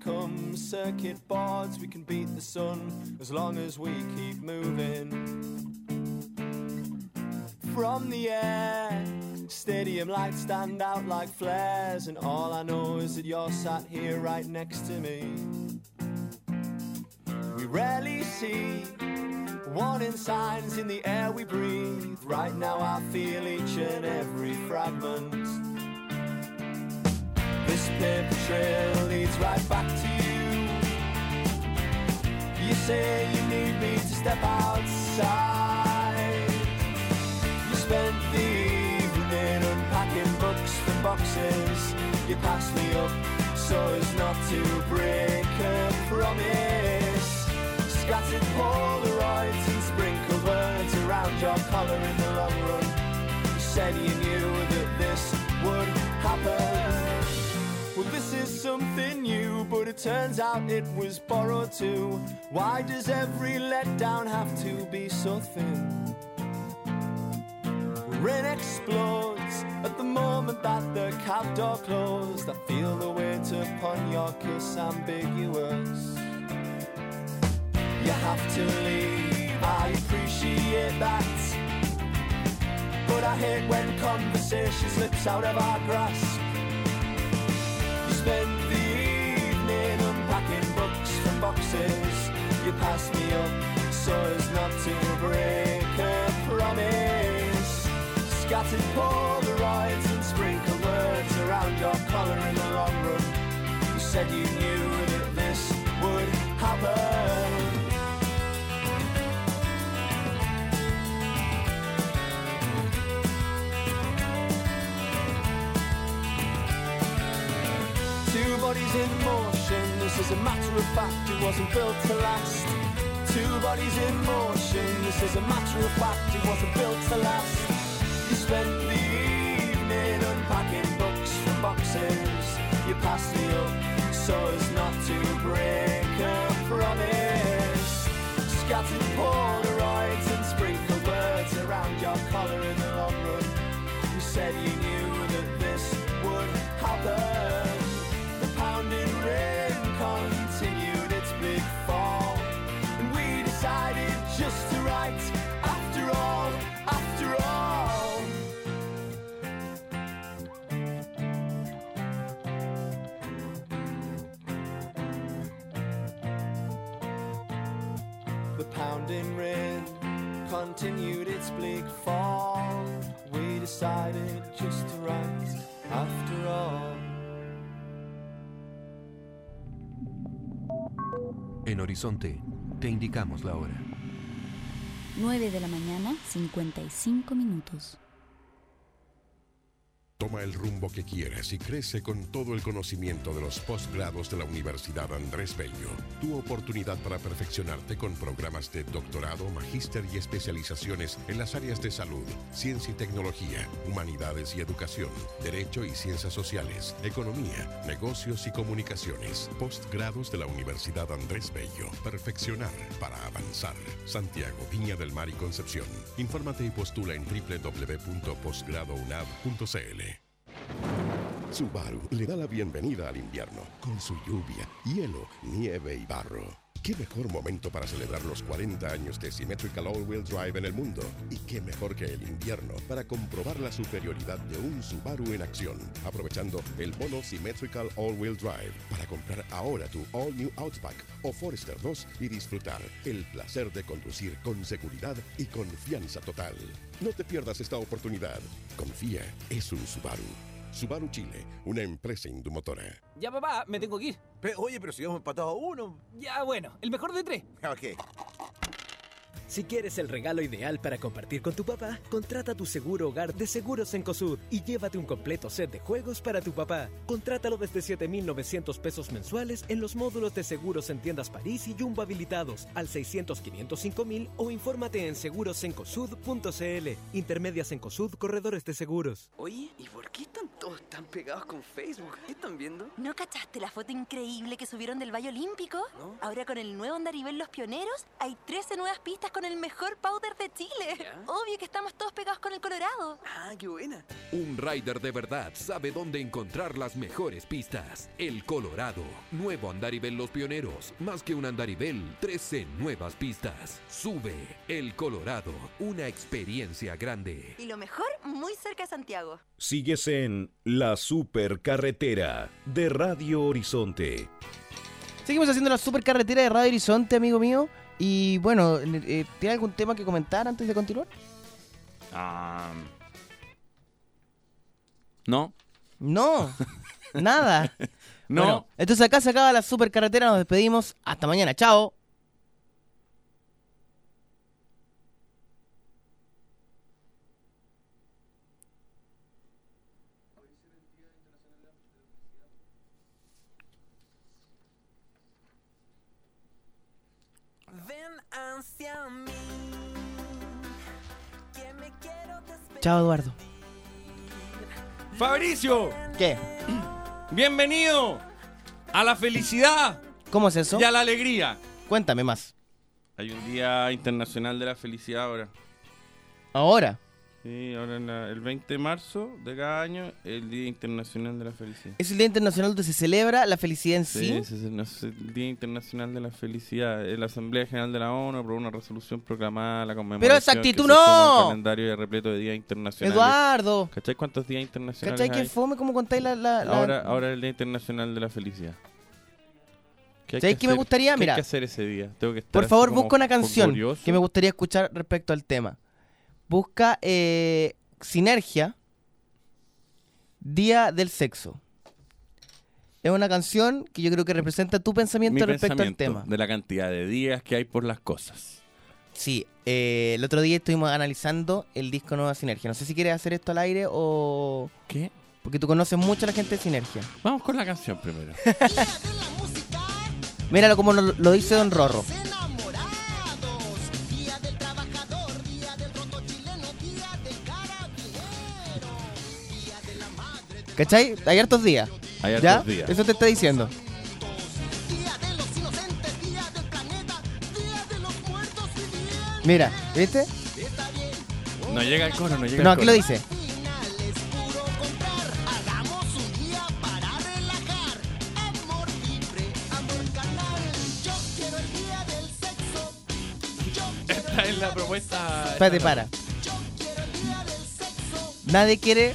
Become circuit boards. We can beat the sun as long as we keep moving. From the air, stadium lights stand out like flares, and all I know is that you're sat here right next to me. We rarely see warning signs in the air we breathe. Right now, I feel each and every fragment. This paper trail leads right back to you. You say you need me to step outside. You spent the evening unpacking books from boxes. You passed me up so as not to break a promise. Scattered Polaroids and sprinkled words around your collar in the long run. You said you knew that this would happen. Well, this is something new, but it turns out it was borrowed too. Why does every letdown have to be so thin? Rain explodes at the moment that the cab door closed. I feel the weight upon your kiss ambiguous. You have to leave, I appreciate that. But I hate when conversation slips out of our grasp. You spent the evening unpacking books from boxes. You passed me up so as not to break a promise. Scattered Polaroids and sprinkled words around your collar in the long run. You said you knew that this would happen. Bodies in motion, this is a matter of fact, it wasn't built to last. Two bodies in motion, this is a matter of fact, it wasn't built to last. You spent the evening unpacking books from boxes. You passed me up so as not to break a promise. Scattered Polaroids and sprinkled words around your collar in the long run. You said you knew that this would happen. Continued its bleak fall. We decided just to write after all. En Horizonte, te indicamos la hora. 9 de la mañana, 55 minutos. Toma el rumbo que quieras y crece con todo el conocimiento de los posgrados de la Universidad Andrés Bello. Tu oportunidad para perfeccionarte con programas de doctorado, magíster y especializaciones en las áreas de salud, ciencia y tecnología, humanidades y educación, derecho y ciencias sociales, economía, negocios y comunicaciones. Postgrados de la Universidad Andrés Bello. Perfeccionar para avanzar. Santiago, Viña del Mar y Concepción. Infórmate y postula en www.postgradounab.cl. Subaru le da la bienvenida al invierno con su lluvia, hielo, nieve y barro. ¿Qué mejor momento para celebrar los 40 años de Symmetrical All-Wheel Drive en el mundo? ¿Y qué mejor que el invierno para comprobar la superioridad de un Subaru en acción? Aprovechando el bono Symmetrical All-Wheel Drive para comprar ahora tu All New Outback o Forester 2 y disfrutar el placer de conducir con seguridad y confianza total. No te pierdas esta oportunidad. Confía, es un Subaru. Subaru Chile, una empresa indumotora. Ya, papá, me tengo que ir. oye, pero si hemos empatado a uno. Ya, bueno, el mejor de tres. Ok. Si quieres el regalo ideal para compartir con tu papá, contrata tu seguro hogar de Seguros Encosud y llévate un completo set de juegos para tu papá. Contrátalo desde 7,900 pesos mensuales en los módulos de seguros en tiendas París y Jumbo habilitados al 600-505,000 o infórmate en segurosencosud.cl. Intermedias Encosud, corredores de seguros. Oye, ¿y por qué están todos tan pegados con Facebook? ¿Qué están viendo? ¿No cachaste la foto increíble que subieron del Valle Olímpico? Ahora con el nuevo Andarivel Los Pioneros hay 13 nuevas pistas con el mejor powder de Chile. Obvio que estamos todos pegados con el Colorado. Ah, qué buena. Un rider de verdad sabe dónde encontrar las mejores pistas. El Colorado. Nuevo Andarivel Los Pioneros. Más que un Andarivel, 13 nuevas pistas. Sube. El Colorado. Una experiencia grande. Y lo mejor, muy cerca de Santiago. Sigues en La Supercarretera de Radio Horizonte. Seguimos haciendo la supercarretera de Radio Horizonte, amigo mío. Y bueno, eh, ¿tiene algún tema que comentar antes de continuar? Ah, no. No, nada. No. Bueno, entonces acá se acaba la supercarretera, nos despedimos. Hasta mañana, chao. Ven hacia mí, que me quiero despedir. Chao, Eduardo. Fabricio. ¿Qué? Bienvenido a la felicidad ¿Cómo es eso? y a la alegría. Cuéntame más. Hay un Día Internacional de la Felicidad ahora. Ahora. Sí, ahora en la- el 20 de marzo de cada año, el Día Internacional de la Felicidad. Es el Día Internacional donde se celebra la felicidad en sí. Sí, es el, Día Internacional de la Felicidad. La Asamblea General de la ONU aprobó una resolución proclamada la conmemoración. esa actitud no. Un calendario repleto de días internacionales. Eduardo. ¿Cachai cuántos días internacionales ¿Cachai que hay? fome cómo contáis la... la- la- Ahora, ahora es el Día Internacional de la Felicidad. ¿Qué hay ¿Sabes que qué me hacer? gustaría? ¿Qué Mira. hay que hacer ese día? Tengo que estar Por favor, como busca una canción que me gustaría escuchar respecto al tema. Busca eh, Sinergia, Día del Sexo. Es una canción que yo creo que representa tu pensamiento Mi respecto pensamiento al tema. de la cantidad de días que hay por las cosas. Sí, eh, el otro día estuvimos analizando el disco Nueva Sinergia. No sé si quieres hacer esto al aire o... ¿Qué? Porque tú conoces mucho a la gente de Sinergia. Vamos con la canción primero. Míralo como lo, lo dice Don Rorro. ¿Cachai? Hay hartos días. Hay hartos ¿Ya? días. Eso te está diciendo. Mira, ¿viste? No llega el coro, no llega No, el aquí coro. lo dice. Esta es la propuesta. Espérate, para. Nadie quiere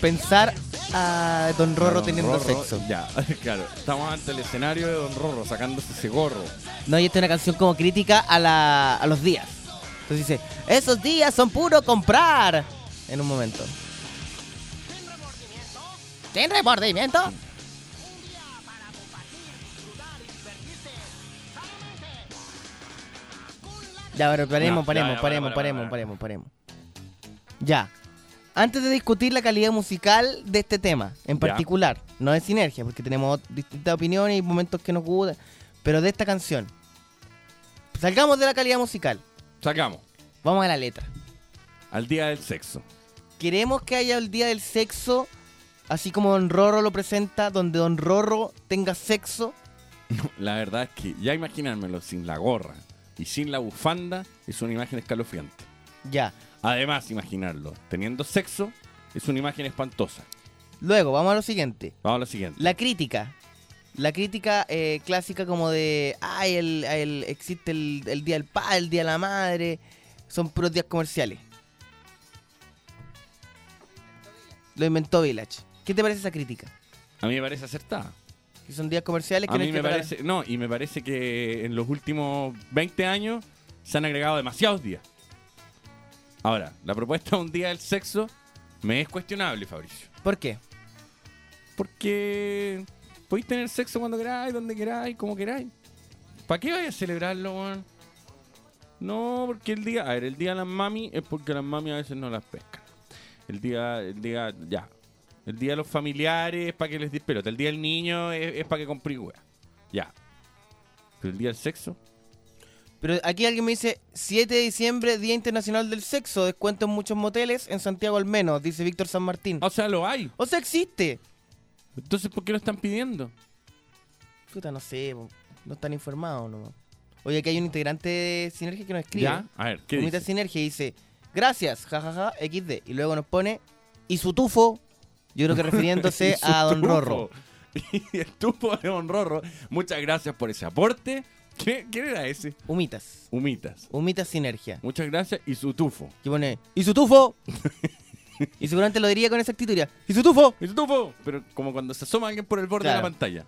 pensar a Don Rorro Don teniendo Rorro, sexo. Ya, claro. Estamos ante el escenario de Don Rorro sacándose ese gorro. No, y esta es una canción como crítica a, la, a los días. Entonces dice, esos días son puro comprar. En un momento. ¿Sin remordimiento? Ya, pero paremos, paremos, paremos, paremos, paremos, paremos. Ya. Antes de discutir la calidad musical de este tema, en particular, no de sinergia, porque tenemos distintas opiniones y momentos que nos gustan, pero de esta canción. Salgamos de la calidad musical. Sacamos. Vamos a la letra. Al día del sexo. Queremos que haya el día del sexo, así como Don Rorro lo presenta, donde Don Rorro tenga sexo. La verdad es que ya imaginármelo sin la gorra y sin la bufanda es una imagen escalofriante. Ya. Además, imaginarlo teniendo sexo es una imagen espantosa. Luego, vamos a lo siguiente. Vamos a lo siguiente. La crítica. La crítica eh, clásica como de, ay, el, el- existe el, el Día del Padre, el Día de la Madre. Son puros días comerciales. Lo inventó Village. ¿Qué te parece esa crítica? A mí me parece acertada. Que son días comerciales que A no mí hay me parece, no, y me parece que en los últimos 20 años se han agregado demasiados días. Ahora, la propuesta de un día del sexo me es cuestionable, Fabricio. ¿Por qué? Porque podéis tener sexo cuando queráis, donde queráis, como queráis. ¿Para qué vais a celebrarlo, weón? No, porque el día, a ver, el día de las mami es porque las mami a veces no las pescan. El día, el día, ya. El día de los familiares es para que les pelota. El día del niño es, para que compre weá. Ya. Pero el día del sexo. Pero aquí alguien me dice, 7 de diciembre, Día Internacional del Sexo, descuento en muchos moteles, en Santiago al menos, dice Víctor San Martín. O sea, lo hay. O sea, existe. Entonces, ¿por qué lo están pidiendo? Puta, no sé, no están informados nomás. Oye, aquí hay un integrante de Sinergia que nos escribe. Ya, a ver, ¿qué dice? Sinergia y dice, gracias, jajaja, XD. Y luego nos pone, y su tufo, yo creo que refiriéndose a Don tufo. Rorro. Y el tufo de Don Rorro. Muchas gracias por ese aporte. ¿Qué, ¿Quién era ese? Humitas. Humitas. Humitas Sinergia. Muchas gracias. Y su tufo. Que pone, y su tufo. y seguramente lo diría con esa actitud, diría, y su tufo. Y su tufo. Pero como cuando se asoma alguien por el borde de la pantalla.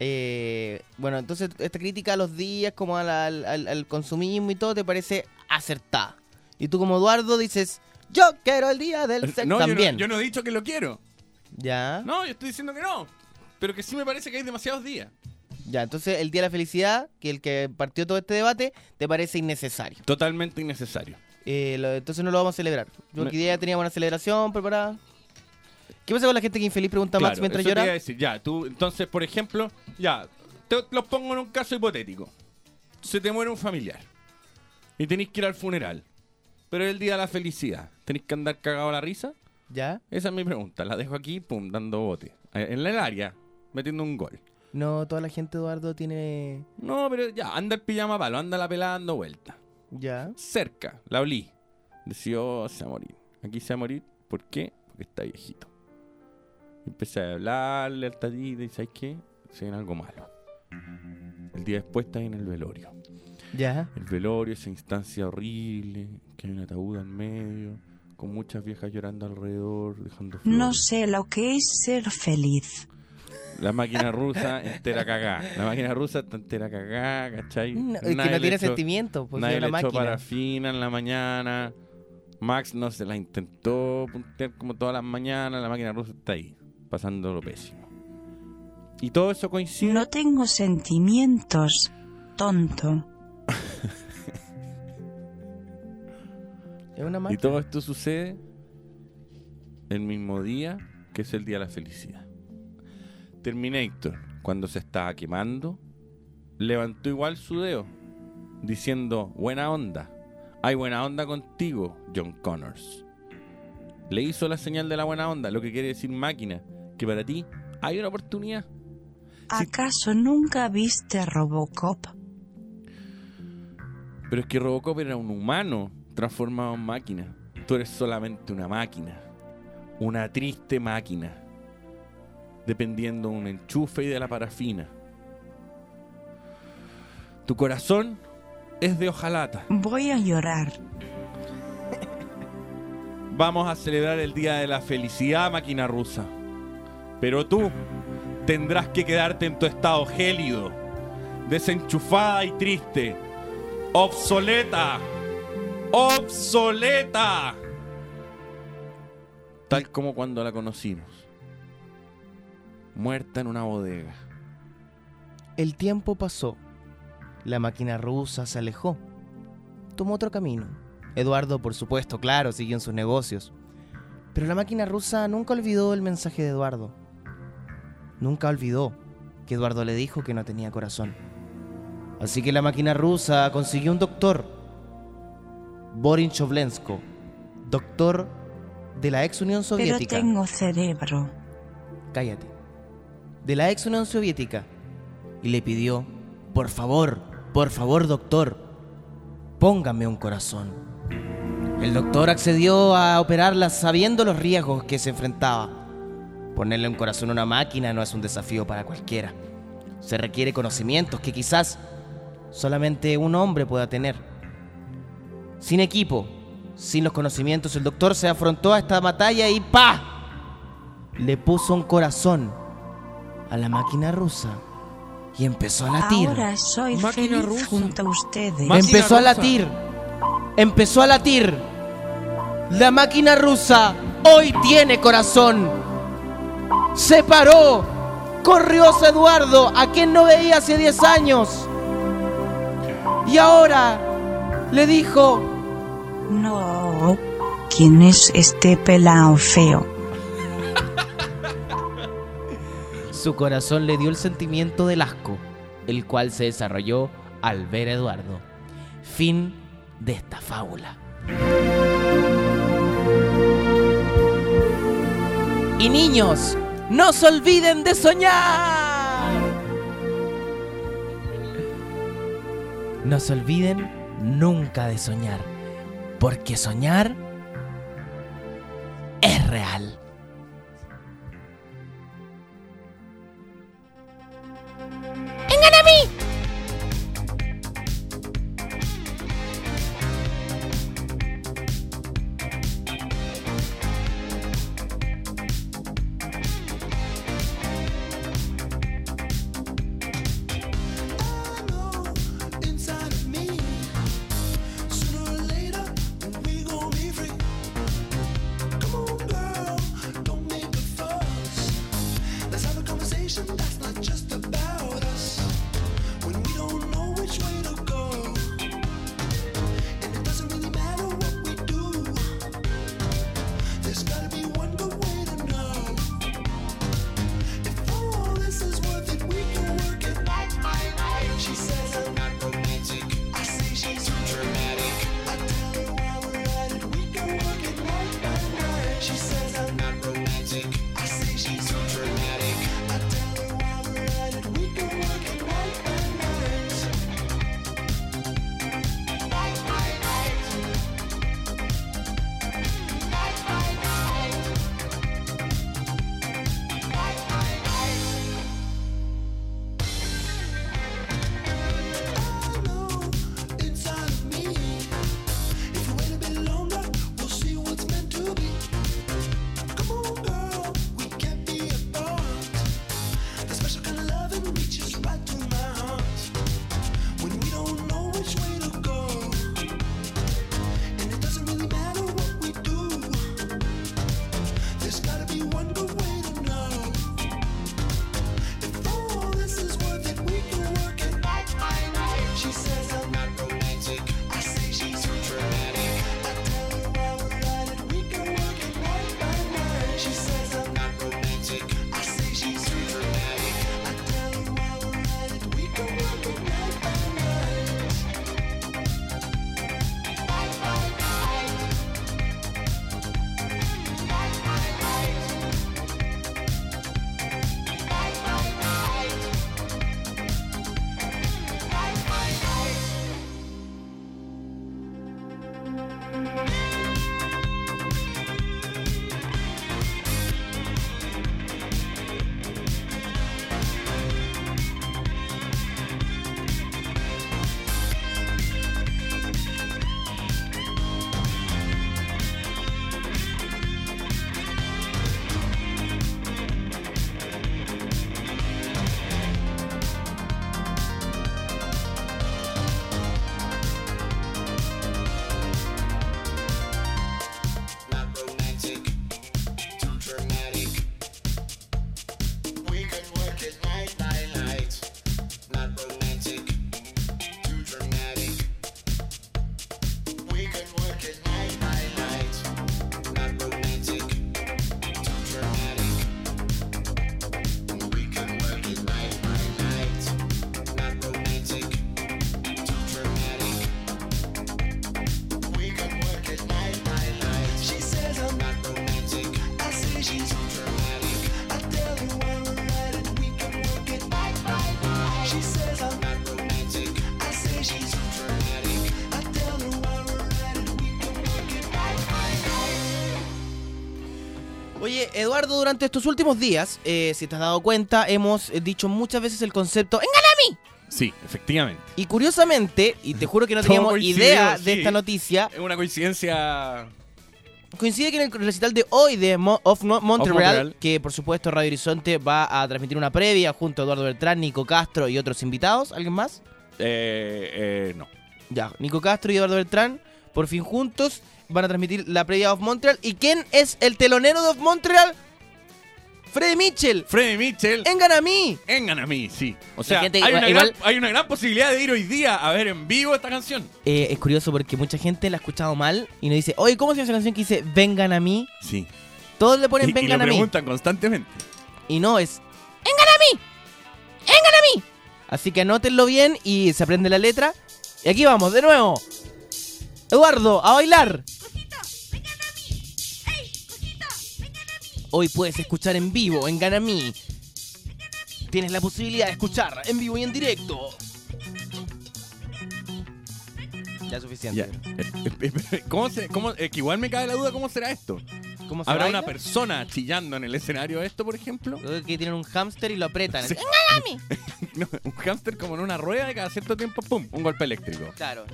Eh, bueno, entonces esta crítica a los días, como al, al- al- al consumismo y todo, te parece acertada. Y tú como Eduardo dices, yo quiero el día del sexo No, yo no- también. Yo no, he dicho que lo quiero. Ya, No, yo estoy diciendo que no. Pero que sí me parece que hay demasiados días. Ya, entonces el día de la felicidad, que el que partió todo este debate, te parece innecesario. Totalmente innecesario. Eh, lo- entonces no lo vamos a celebrar. Yo Me- que ya tenía una celebración preparada. ¿Qué pasa con la gente que infeliz pregunta Max Claro, mientras eso te llora? iba a decir. Ya, tú, entonces, por ejemplo, ya, te los pongo en un caso hipotético. Se te muere un familiar. Y tenéis que ir al funeral. Pero es el día de la felicidad. ¿Tenéis que andar cagado a la risa? ¿Ya? Esa es mi pregunta. La dejo aquí, pum, dando bote. Eh, En el área, metiendo un gol. No, toda la gente, Eduardo, tiene... No, pero ya, anda el pijama palo, anda la pelada dando vuelta. Ya. Cerca, la olí. Decidió, se va a morir. Aquí se va a morir, ¿por qué? Porque está viejito. Empecé a hablarle al tatito y ¿sabes qué? Se viene algo malo. El día después está en el velorio. Ya. El velorio, esa instancia horrible, que hay un ataúd al medio, con muchas viejas llorando alrededor, dejando flores. No sé lo que es ser feliz. La máquina rusa entera cagada. La máquina rusa está entera cagada, ¿cachai? No, es que Nadie no le tiene echó- sentimientos, pues, nadie una le echó parafina en la mañana. Max no se la intentó puntear como todas las mañanas. La máquina rusa está ahí, pasando lo pésimo. Y todo eso coincide. No tengo sentimientos, tonto. Es una Y todo esto sucede el mismo día que es el día de la felicidad. Terminator, cuando se estaba quemando, levantó igual su dedo, diciendo, buena onda, hay buena onda contigo, John Connors. Le hizo la señal de la buena onda, lo que quiere decir máquina, que para ti hay una oportunidad. ¿Acaso nunca viste Robocop? Pero es que Robocop era un humano transformado en máquina. Tú eres solamente una máquina. Una triste máquina. Dependiendo de un enchufe y de la parafina. Tu corazón es de hojalata. Voy a llorar. Vamos a celebrar el Día de la Felicidad, máquina rusa. Pero tú tendrás que quedarte en tu estado gélido, desenchufada y triste, obsoleta, obsoleta. Tal como cuando la conocimos, muerta en una bodega. El tiempo pasó. La máquina rusa se alejó. Tomó otro camino. Eduardo, por supuesto, claro, siguió en sus negocios. Pero la máquina rusa nunca olvidó el mensaje de Eduardo. Nunca olvidó que Eduardo le dijo que no tenía corazón. Así que la máquina rusa consiguió un doctor, Borin Chovlensko, doctor de la ex Unión Pero Soviética. tengo cerebro. Cállate. De la ex Unión Soviética. Y le pidió, por favor, por favor, doctor, póngame un corazón. El doctor accedió a operarla sabiendo los riesgos que se enfrentaba. Ponerle un corazón a una máquina no es un desafío para cualquiera. Se requiere conocimientos que quizás solamente un hombre pueda tener. Sin equipo, sin los conocimientos, el doctor se afrontó a esta batalla y ¡pa! Le puso un corazón a la máquina rusa y empezó a latir. Ahora soy Máquina feliz rusa. junto a ustedes. Máquina empezó a latir. Empezó a latir. La máquina rusa hoy tiene corazón. Se paró. Corrió Eduardo, a quien no veía hace 10 años. Y ahora le dijo, No. ¿Quién es este pelao feo? Su corazón le dio el sentimiento del asco, el cual se desarrolló al ver a Eduardo. Fin de esta fábula. Y niños, no se olviden de soñar. No se olviden nunca de soñar, porque soñar es real. Durante estos últimos días, eh, si te has dado cuenta, hemos eh, dicho muchas veces el concepto ¡Engana Sí, efectivamente. Y curiosamente, y te juro que no teníamos idea de sí. esta noticia, Es una coincidencia. coincide que en el recital de hoy de Mo- of Mo- Montreal, Montreal. que por supuesto Radio Horizonte va a transmitir una previa junto a Eduardo Beltrán, Nico Castro y otros invitados. ¿Alguien más? Eh, eh, no. Ya, Nico Castro y Eduardo Beltrán, por fin juntos, van a transmitir la previa de Off Montreal. ¿Y quién es el telonero de Off Montreal? Freddy Mitchell. Freddy Mitchell. En Ganamí. En Ganamí, sí. O sea, hay, una igual- gran, hay una gran posibilidad de ir hoy día a ver en vivo esta canción. Eh, es curioso porque mucha gente la ha escuchado mal y nos dice, oye, ¿cómo se llama esa canción que dice Vengan a mí? Sí. Todos le ponen Y, y Vengan a mí. preguntan constantemente. Y no es ¡Vengan a mí! ¡Vengan a mí! Así que anótenlo bien y se aprende la letra. Y aquí vamos, de nuevo. Eduardo, a bailar. Hoy puedes escuchar en vivo en Ganamí. Tienes la posibilidad de escuchar en vivo y en directo. Ya es suficiente. Ya. ¿Cómo se, cómo, eh, que igual me cae la duda cómo será esto. ¿Cómo se ¿Habrá baila? una persona chillando en el escenario de esto, por ejemplo? Creo que tienen un hámster y lo apretan. Sí. No, un hámster como en una rueda y cada cierto tiempo, ¡pum! Un golpe eléctrico. Claro.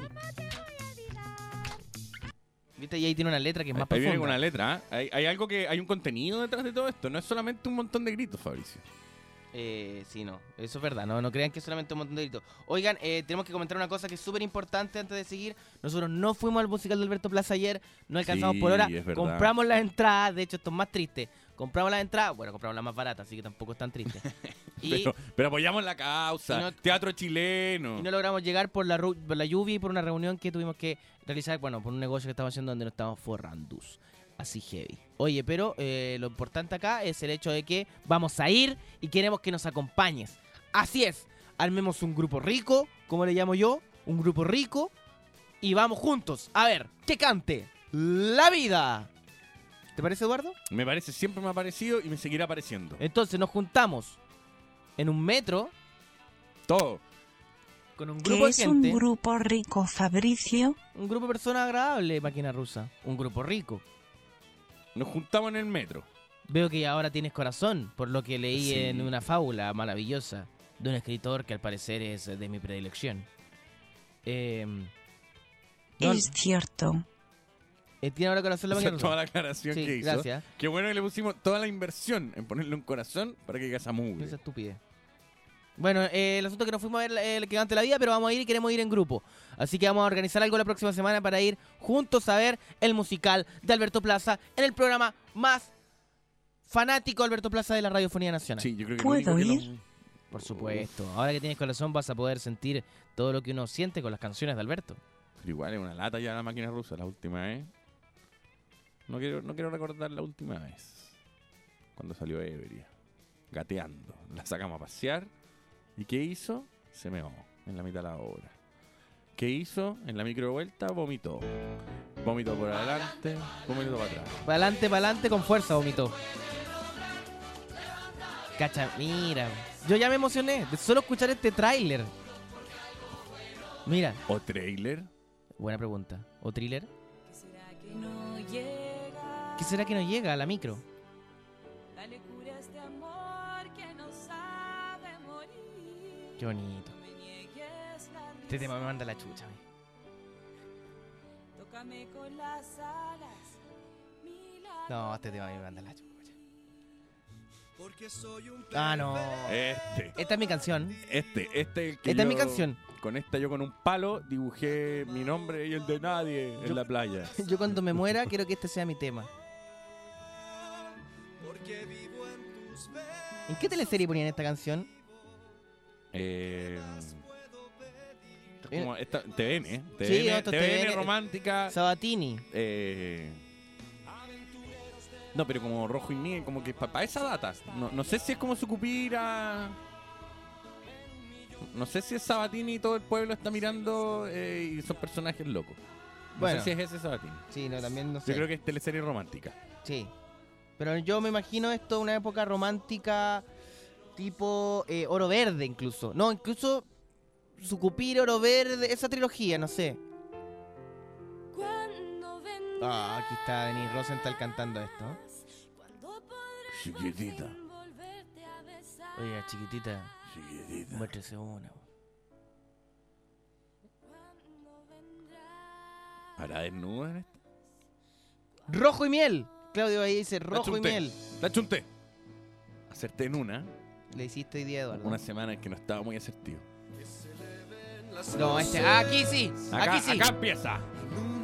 Viste, y ahí tiene una letra que es más Ahí viene profunda. una letra. ¿ah? Hay, hay algo que hay un contenido detrás de todo esto. No es solamente un montón de gritos, Fabricio. Eh, sí, no, eso es verdad, no, no crean que es solamente un montón de gritos. Oigan, eh, tenemos que comentar una cosa que es súper importante antes de seguir. Nosotros no fuimos al musical de Alberto Plaza ayer, no alcanzamos Sí, por hora. Compramos las entradas, de hecho esto es más triste. Compramos las entradas, bueno, compramos las más baratas, así que tampoco es tan triste. y, Pero, pero apoyamos la causa. No- Teatro chileno. y no logramos llegar por la, por la lluvia y por una reunión que tuvimos que realizar, bueno, por un negocio que estamos haciendo donde nos estamos forrando. Así heavy. Oye, pero eh, lo importante acá es el hecho de que vamos a ir y queremos que nos acompañes. Así es. Armemos un grupo rico, como le llamo yo, un grupo rico, y vamos juntos. A ver, que cante la vida. ¿Te parece, Eduardo? Me parece, siempre me ha parecido y me seguirá pareciendo. Entonces nos juntamos en un metro Todo. con un ¿Qué grupo de es un grupo rico, Fabricio? Un grupo de personas agradables, máquina rusa. Un grupo rico. Nos juntamos en el metro. Veo que ahora tienes corazón, por lo que leí Sí. en una fábula maravillosa de un escritor que al parecer es de mi predilección. Eh, no, Es cierto. Eh, ¿Tiene ahora corazón la rusa? toda la aclaración Sí, que hizo. gracias. Qué bueno que le pusimos toda la inversión en ponerle un corazón para que diga esa mugre. Esa estupidez. Bueno, eh, el asunto es que no fuimos a ver eh, el que cante la vida, pero vamos a ir y queremos ir en grupo. Así que vamos a organizar algo la próxima semana para ir juntos a ver el musical de Alberto Plaza en el programa más fanático de Alberto Plaza de la Radiofonía Nacional. Sí, yo creo que ¿Puedo que ir? no- Por supuesto. Ahora que tienes corazón vas a poder sentir todo lo que uno siente con las canciones de Alberto. Pero igual es una lata ya la máquina rusa la última vez. No quiero, no quiero recordar la última vez. Cuando salió ebria. Gateando. La sacamos a pasear. ¿Y qué hizo? Se meó en la mitad de la obra. ¿Qué hizo? En la micro vuelta vomitó. Vomitó por adelante, vomitó para atrás. Para adelante, para adelante, con fuerza, vomitó. Cacha, mira. Yo ya me emocioné de solo escuchar este tráiler. Mira, ¿O trailer? buena pregunta. ¿O thriller? ¿Qué será que no llega a la micro? Qué bonito. Este tema me manda la chucha. a mí. No, este tema me manda la chucha. Ah, no. Este. Esta es mi canción. Este, este el que Esta es mi canción. Con esta yo con un palo dibujé mi nombre y el de nadie en la playa. Yo cuando me muera quiero que este sea mi tema. ¿En qué teleserie ponían esta canción? Eh, Eh, como esta, TVN, ¿eh? TVN, Sí, esto es TVN TVN, romántica. Sabatini. eh, no, pero como rojo y miel, como que para esa data. No, no sé si es como Sucupira. No sé si es Sabatini y todo el pueblo está mirando eh, y son personajes locos. No Bueno. sé si es ese Sabatini. Sí, no, también no sé. Yo creo que es teleserie romántica. Sí. Pero yo me imagino esto una época romántica tipo eh, Oro Verde incluso. No, incluso Sucupira, Oro Verde, esa trilogía, no sé. Ah, aquí está Denis Rosenthal cantando esto. Chiquitita. Oiga, chiquitita. Chiquitita. Muéstrese una. ¿Para desnuda en esta? Rojo y miel. Claudio ahí dice rojo y miel. Date un té. Hacerte en una. Le hiciste hoy día, Eduardo. Una semana en que no estaba muy asertivo. No, este. Aquí sí. Acá, aquí sí. acá empieza.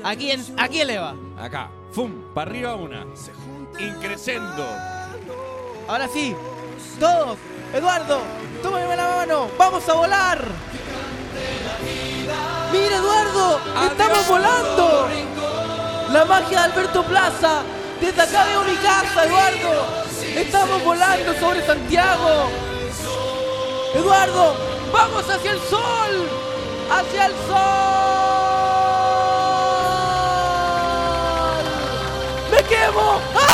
Aquí, en, aquí eleva. Acá. Fum. Para arriba una. Increscendo. Ahora sí. Todos. Eduardo, tómame la mano. Vamos a volar. Mira, Eduardo. Estamos volando. La magia de Alberto Plaza. Desde acá veo mi casa, Eduardo. Estamos volando sobre Santiago. Eduardo, vamos hacia el sol. Hacia el sol. Me quemo. ¡Ah!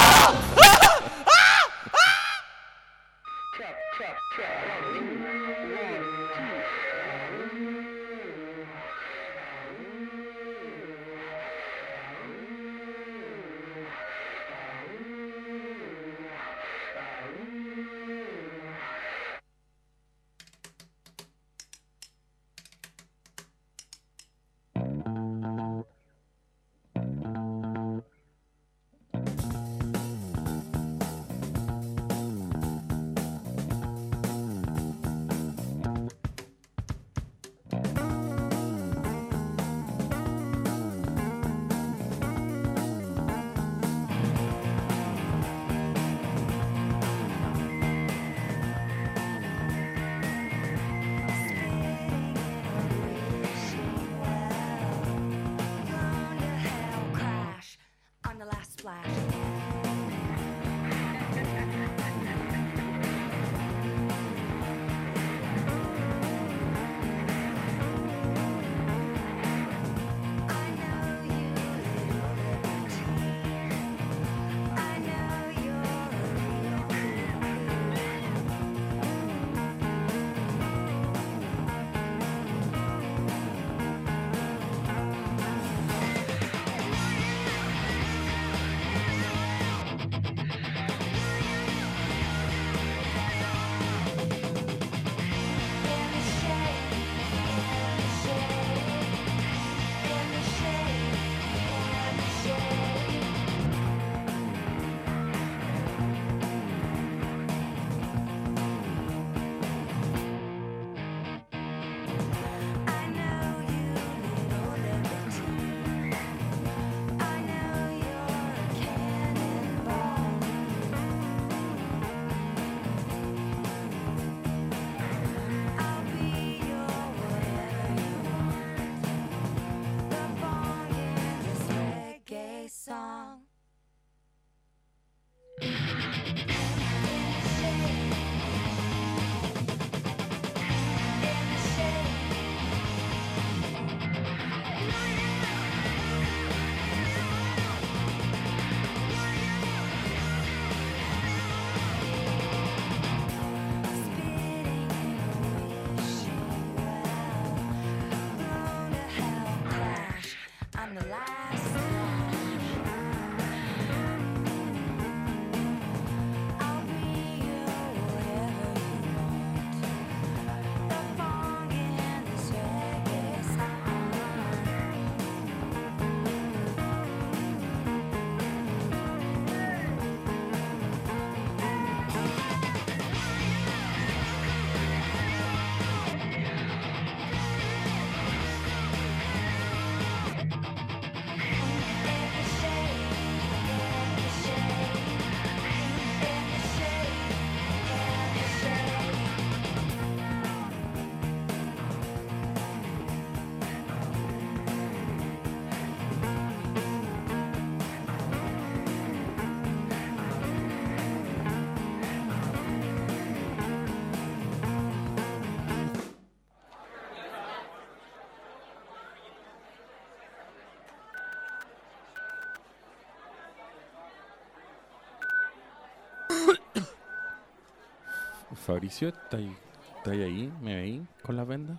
Fabricio, ¿está ahí, está ahí, ahí? ¿Me veí con las vendas?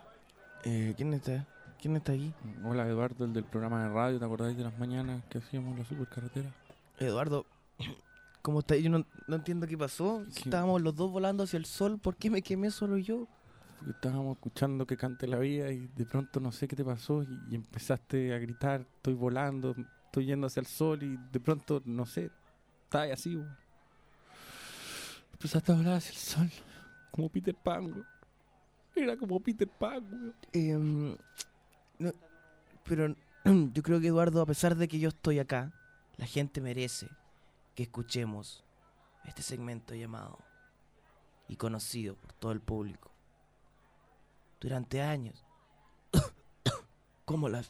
Eh, ¿Quién está? ¿Quién está aquí? Hola Eduardo, el del programa de radio, ¿te acordáis de las mañanas que hacíamos la supercarretera? Eduardo, ¿Cómo está? Yo no, no entiendo qué pasó. Sí. Estábamos los dos volando hacia el sol. ¿Por qué me quemé solo yo? Porque estábamos escuchando que cante la vida y de pronto no sé qué te pasó y, y empezaste a gritar, estoy volando, estoy yendo hacia el sol y de pronto, no sé, estás ahí así. weón. Empezaste a volar hacia el sol, como Peter Pan, weón. Era como Peter Pan, weón. Em, no, pero yo creo que Eduardo, a pesar de que yo estoy acá, la gente merece que escuchemos este segmento llamado y conocido por todo el público durante años. Como las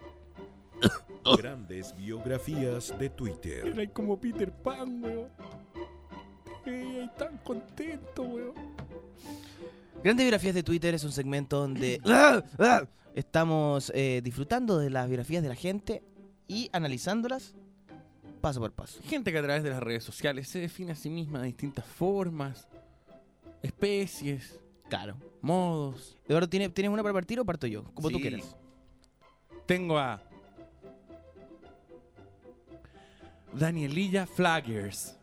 Grandes biografías de Twitter. Era como Peter Pan, weón. Ey, tan contento, weón. Grandes biografías de Twitter es un segmento donde estamos eh, disfrutando de las biografías de la gente y analizándolas paso por paso. Gente que a través de las redes sociales se define a sí misma de distintas formas, especies, Claro. modos. Eduardo, ¿tiene- ¿tienes una para partir o parto yo? Como tú quieras. Tengo a Danielilla Flaggers.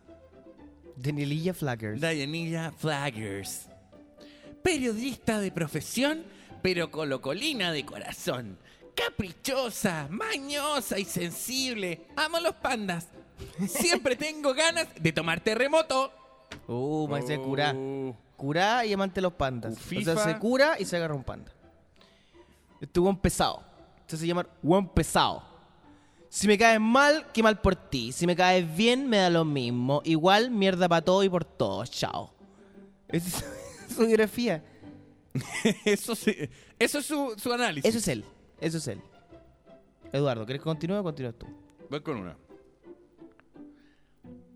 Danielilla Flaggers. Danielilla Flaggers. Periodista de profesión, pero colocolina de corazón. Caprichosa, mañosa y sensible. Amo los pandas. Siempre tengo ganas de tomar terremoto. Uh, más de curá. Oh. Curá y amante de los pandas. O Ufifa. sea, se cura y se agarra un panda. Este buen pesado. Este se llama buen pesado. Si me caes mal, qué mal por ti. Si me caes bien, me da lo mismo. Igual, mierda para todo y por todo. Chao. Es su biografía. Eso, sí, eso es su, su análisis. Eso es él. Eso es él. Eduardo, ¿quieres que continúe o continúas tú? Voy con una.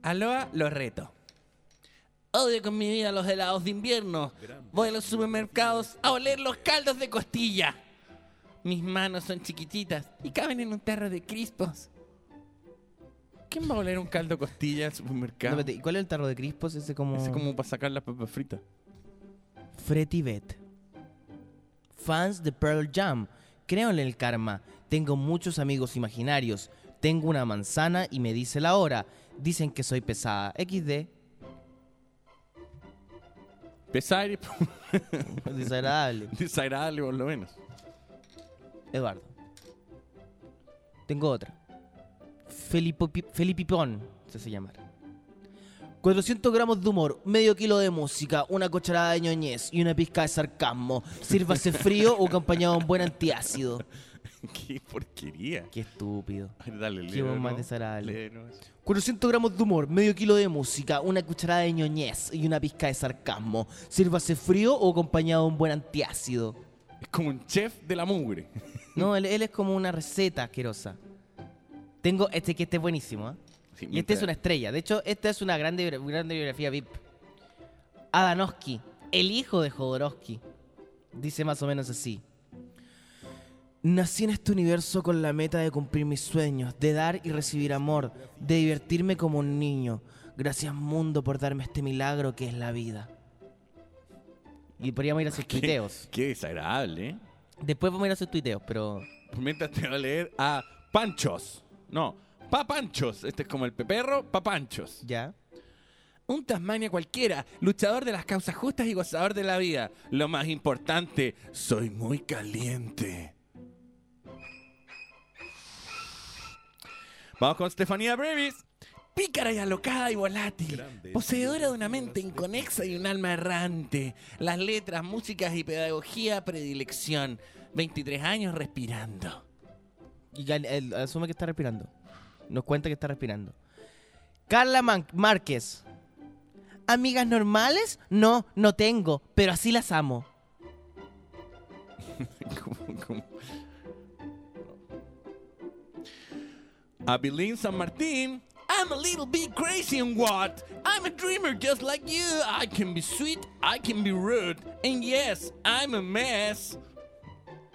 Aloha, lo reto. Odio con mi vida los helados de invierno. Voy a los supermercados a oler los caldos de costilla. Mis manos son chiquititas y caben en un tarro de crispos. ¿Quién va a oler un caldo de costilla al supermercado? No, espérate, ¿y ¿Cuál es el tarro de crispos? Ese como... Ese como para sacar las papas fritas. Freddy Bet. Fans de Pearl Jam. Creo en el karma. Tengo muchos amigos imaginarios. Tengo una manzana y me dice la hora. Dicen que soy pesada. XD. Pesar. Desagradable. Desagradable por lo menos. Eduardo. Tengo otra. Felipo, Felipipón, se hace llamar. 400 gramos de humor, medio kilo de música, una cucharada de ñoñez y una pizca de sarcasmo. Sírvase frío o acompañado de un buen antiácido. Qué porquería. Qué estúpido. Dale, Qué voz más ¿no? desagradable. Léelo eso. 400 gramos de humor, medio kilo de música, una cucharada de ñoñez y una pizca de sarcasmo. Sírvase frío o acompañado de un buen antiácido. Es como un chef de la mugre. No, él, él es como una receta asquerosa. Tengo este que este es buenísimo, ¿eh? Sí, Y este es una estrella. De hecho, esta es una grande, grande biografía VIP. Adanowski, el hijo de Jodorowsky. Dice más o menos así. Nací en este universo con la meta de cumplir mis sueños, de dar y recibir amor, de divertirme como un niño. Gracias mundo por darme este milagro que es la vida. Y podríamos ir a sus Qué- tuiteos. Qué desagradable, ¿eh? Después vamos a ir a sus tuiteos, pero... Mientras te va a leer a Panchos. No, Papanchos. Este es como el peperro, Papanchos. Ya. Un Tasmania cualquiera, luchador de las causas justas y gozador de la vida. Lo más importante, soy muy caliente. Vamos con Estefanía Brevis. Pícara y alocada y volátil, poseedora de una mente inconexa y un alma errante. Las letras, músicas y pedagogía, predilección. 23 años respirando. Y ya, él asume que está respirando. Nos cuenta que está respirando. Carla Man- Márquez. ¿Amigas normales? No, no tengo, pero así las amo. ¿Cómo, cómo? Abilene San Martín. I'm a little bit crazy and what? I'm a dreamer just like you. I can be sweet, I can be rude. And yes, I'm a mess.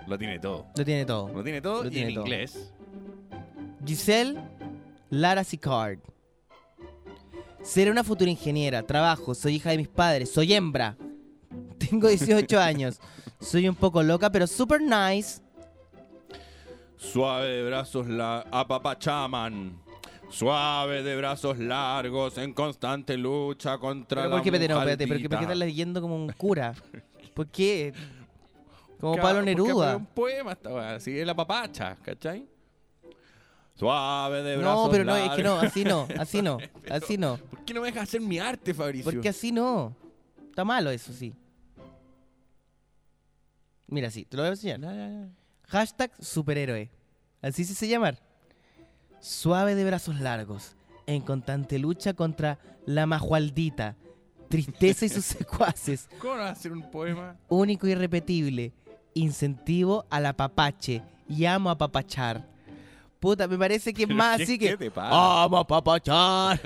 Lo tiene todo. Lo tiene todo. Lo tiene todo Lo y tiene en todo. inglés. Giselle Lara Sicard. Seré una futura ingeniera. Trabajo. Soy hija de mis padres. Soy hembra. Tengo 18 años. Soy un poco loca, pero super nice. Suave de brazos la apapachaman. Suave de brazos largos, en constante lucha contra Pero la ¿por qué, espérate, no, espérate, pero ¿por qué mujaldita. estás leyendo como un cura? ¿Por qué? Como Pablo porque Es Neruda. un poema esta weá, así es la papacha, ¿cachai? Suave de brazos No, pero no, es que no, largos. así no, así no, así no. ¿Por qué no me dejas hacer mi arte, Fabricio? Porque así no. Está malo eso, sí. Mira, sí, te lo voy a enseñar. Hashtag superhéroe. Así se hace llamar. Suave de brazos largos, en constante lucha contra la majualdita, tristeza y sus secuaces, ¿Cómo vas a hacer un poema? único y irrepetible, incentivo al apapache y amo a papachar. Puta, me parece que es más ¿qué- así que te pasa? amo a papachar.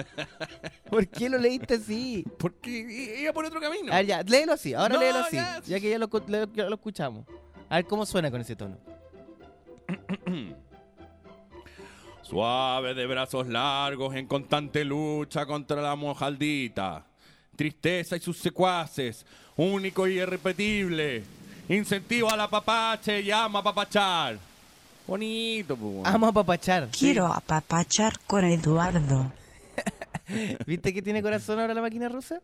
¿Por qué lo leíste así? Porque iba por otro camino. A ver, ya, léelo así, ahora No, léelo así, ya. ya, que ya lo, ya lo escuchamos. A ver cómo suena con ese tono. Suave de brazos largos, en constante lucha contra la mojaldita. Tristeza y sus secuaces, único y irrepetible. Incentivo a la papache y ama papachar. Bonito, pues. Amo a papachar. Quiero apapachar con Eduardo. ¿Viste que tiene corazón ahora la máquina rusa?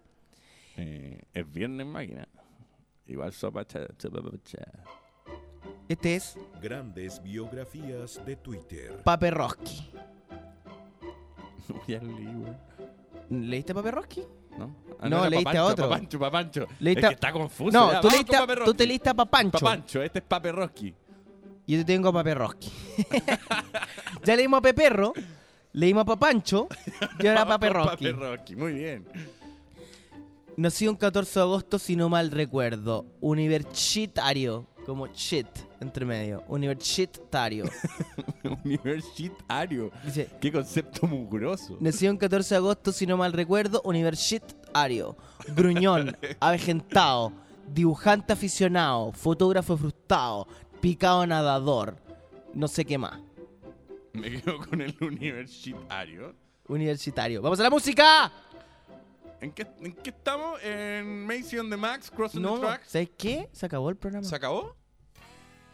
Eh, es viernes máquina. Igual sopacha, sopacha. Este es Grandes biografías de Twitter. Paperroski. ya leí. ¿Leíste Paperroski? ¿No? Ah, no, leíste Papancho, a otro. Papancho, Papancho. Leíste Es que está confuso. No, tú, leíste tú te leíste a Papancho. Papancho, este es Paperroski. Yo te tengo a Paperroski. ya leímos a Peperro, leímos a Papancho y ahora a Paperroski. Paperroski, muy bien. Nació un 14 de agosto, si no mal recuerdo. Universitario. Como shit, entre medio. Universitario. Universitario. Dice, Qué concepto mugroso. Nació un 14 de agosto, si no mal recuerdo, universitario, gruñón, avejentado, dibujante aficionado, fotógrafo frustrado, picado nadador, no sé qué más. Me quedo con el universitario. Universitario. ¡Vamos a la música! ¿En qué, en qué estamos? ¿En Macy on the Max, Crossing No, the Tracks? ¿sabes qué? Se acabó el programa. ¿Se acabó?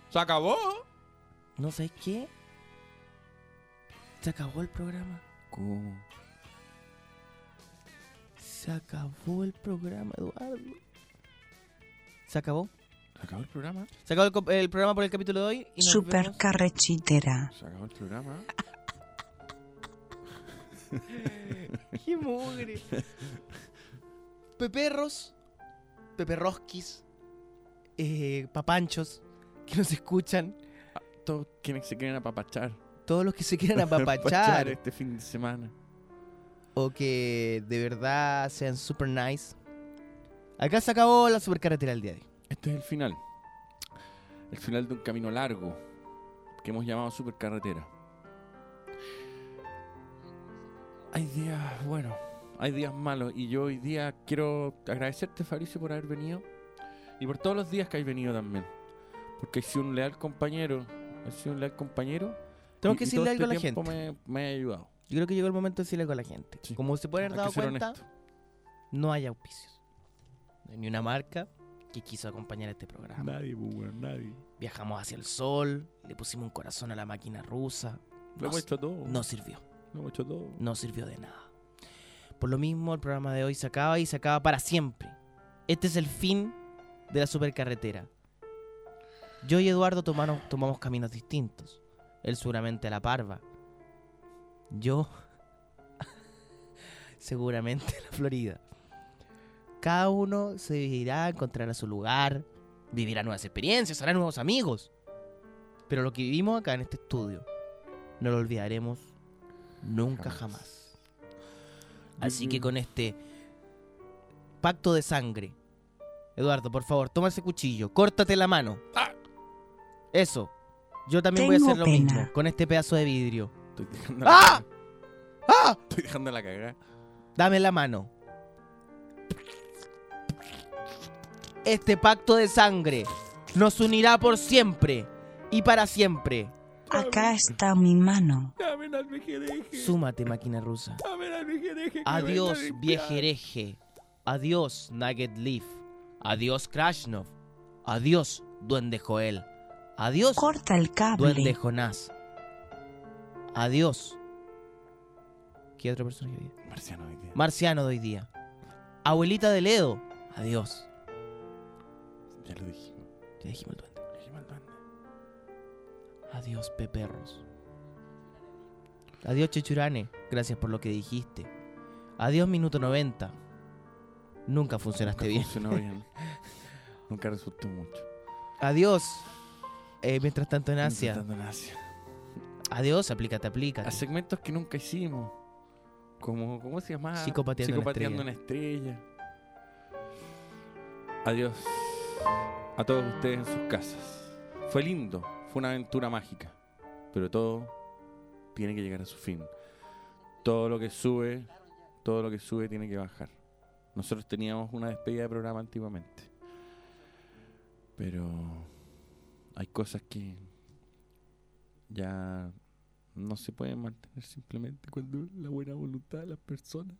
¿Se acabó? ¿No sabes qué? Se acabó el programa. ¿Cómo? Se acabó el programa, Eduardo. Se acabó. ¿Se acabó el programa? Se acabó el, el programa por el capítulo de hoy. Y nos Super vemos. carrechitera. ¿Se acabó el programa? ¡Qué mugre! Peperros, peperrosquis, eh, papanchos que nos escuchan, Todos quienes se quieren apapachar. todos los que se quieran apapachar este fin de semana. o que de verdad sean super nice. Acá se acabó la supercarretera del día de hoy. Este es el final. El final de un camino largo que hemos llamado supercarretera. Hay días, bueno, hay días malos y yo hoy día quiero agradecerte, Fabricio, por haber venido y por todos los días que has venido también. Porque has sido un leal compañero, has sido un leal compañero. Tengo y- que decirle algo a la este gente. Me, me ha ayudado. Yo creo que llegó el momento de decirle algo a la gente. Como se puede haber dado cuenta, honesto. no hay auspicios. No hay ni una marca que quiso acompañar este programa. Nadie, pues, weón, nadie. Viajamos hacia el sol, le pusimos un corazón a la máquina rusa. Lo hemos hecho todo. No sirvió. Lo hemos hecho todo. No sirvió de nada. Por lo mismo, el programa de hoy se acaba y se acaba para siempre. Este es el fin de la supercarretera. Yo y Eduardo tomaron- tomamos caminos distintos. Él seguramente a la parva. Yo seguramente a la Florida. Cada uno se irá, encontrará su lugar, vivirá nuevas experiencias, hará nuevos amigos. Pero lo que vivimos acá en este estudio, no lo olvidaremos nunca jamás. Así que con este pacto de sangre, Eduardo, por favor, toma ese cuchillo, córtate la mano. Eso. Yo también voy a hacer lo pena. mismo con este pedazo de vidrio. Estoy dejando ¡Ah! ¡Ah! Estoy dejando la cagada. Dame la mano. Este pacto de sangre nos unirá por siempre y para siempre. Acá está mi mano. Súmate, máquina rusa. Adiós, viejereje. Adiós, Nugget Leaf. Adiós, Krashnov. Adiós, Duende Joel. Adiós, Corta el cable. Duende Jonás. Adiós, ¿Qué otro personaje hoy día? Marciano hoy día. Marciano de hoy día. Abuelita de Ledo. Adiós. Ya lo dijimos. Ya dijimos el duende. Dijimos el duende. Adiós, Peperros. Adiós, Chechurane. Gracias por lo que dijiste. Adiós, minuto 90. Nunca funcionaste bien. Funcionó bien. Nunca resultó mucho. Adiós. Eh, mientras tanto en Mientras Asia. tanto en Asia. Adiós, aplícate, aplícate. A segmentos que nunca hicimos. Como, ¿Cómo se llama? Psicopateando una Psicopateando una estrella. Adiós a todos ustedes en sus casas. Fue lindo, fue una aventura mágica. Pero todo tiene que llegar a su fin. Todo lo que sube, todo lo que sube tiene que bajar. Nosotros teníamos una despedida de programa antiguamente. Pero hay cosas que ya no se pueden mantener simplemente cuando la buena voluntad de las personas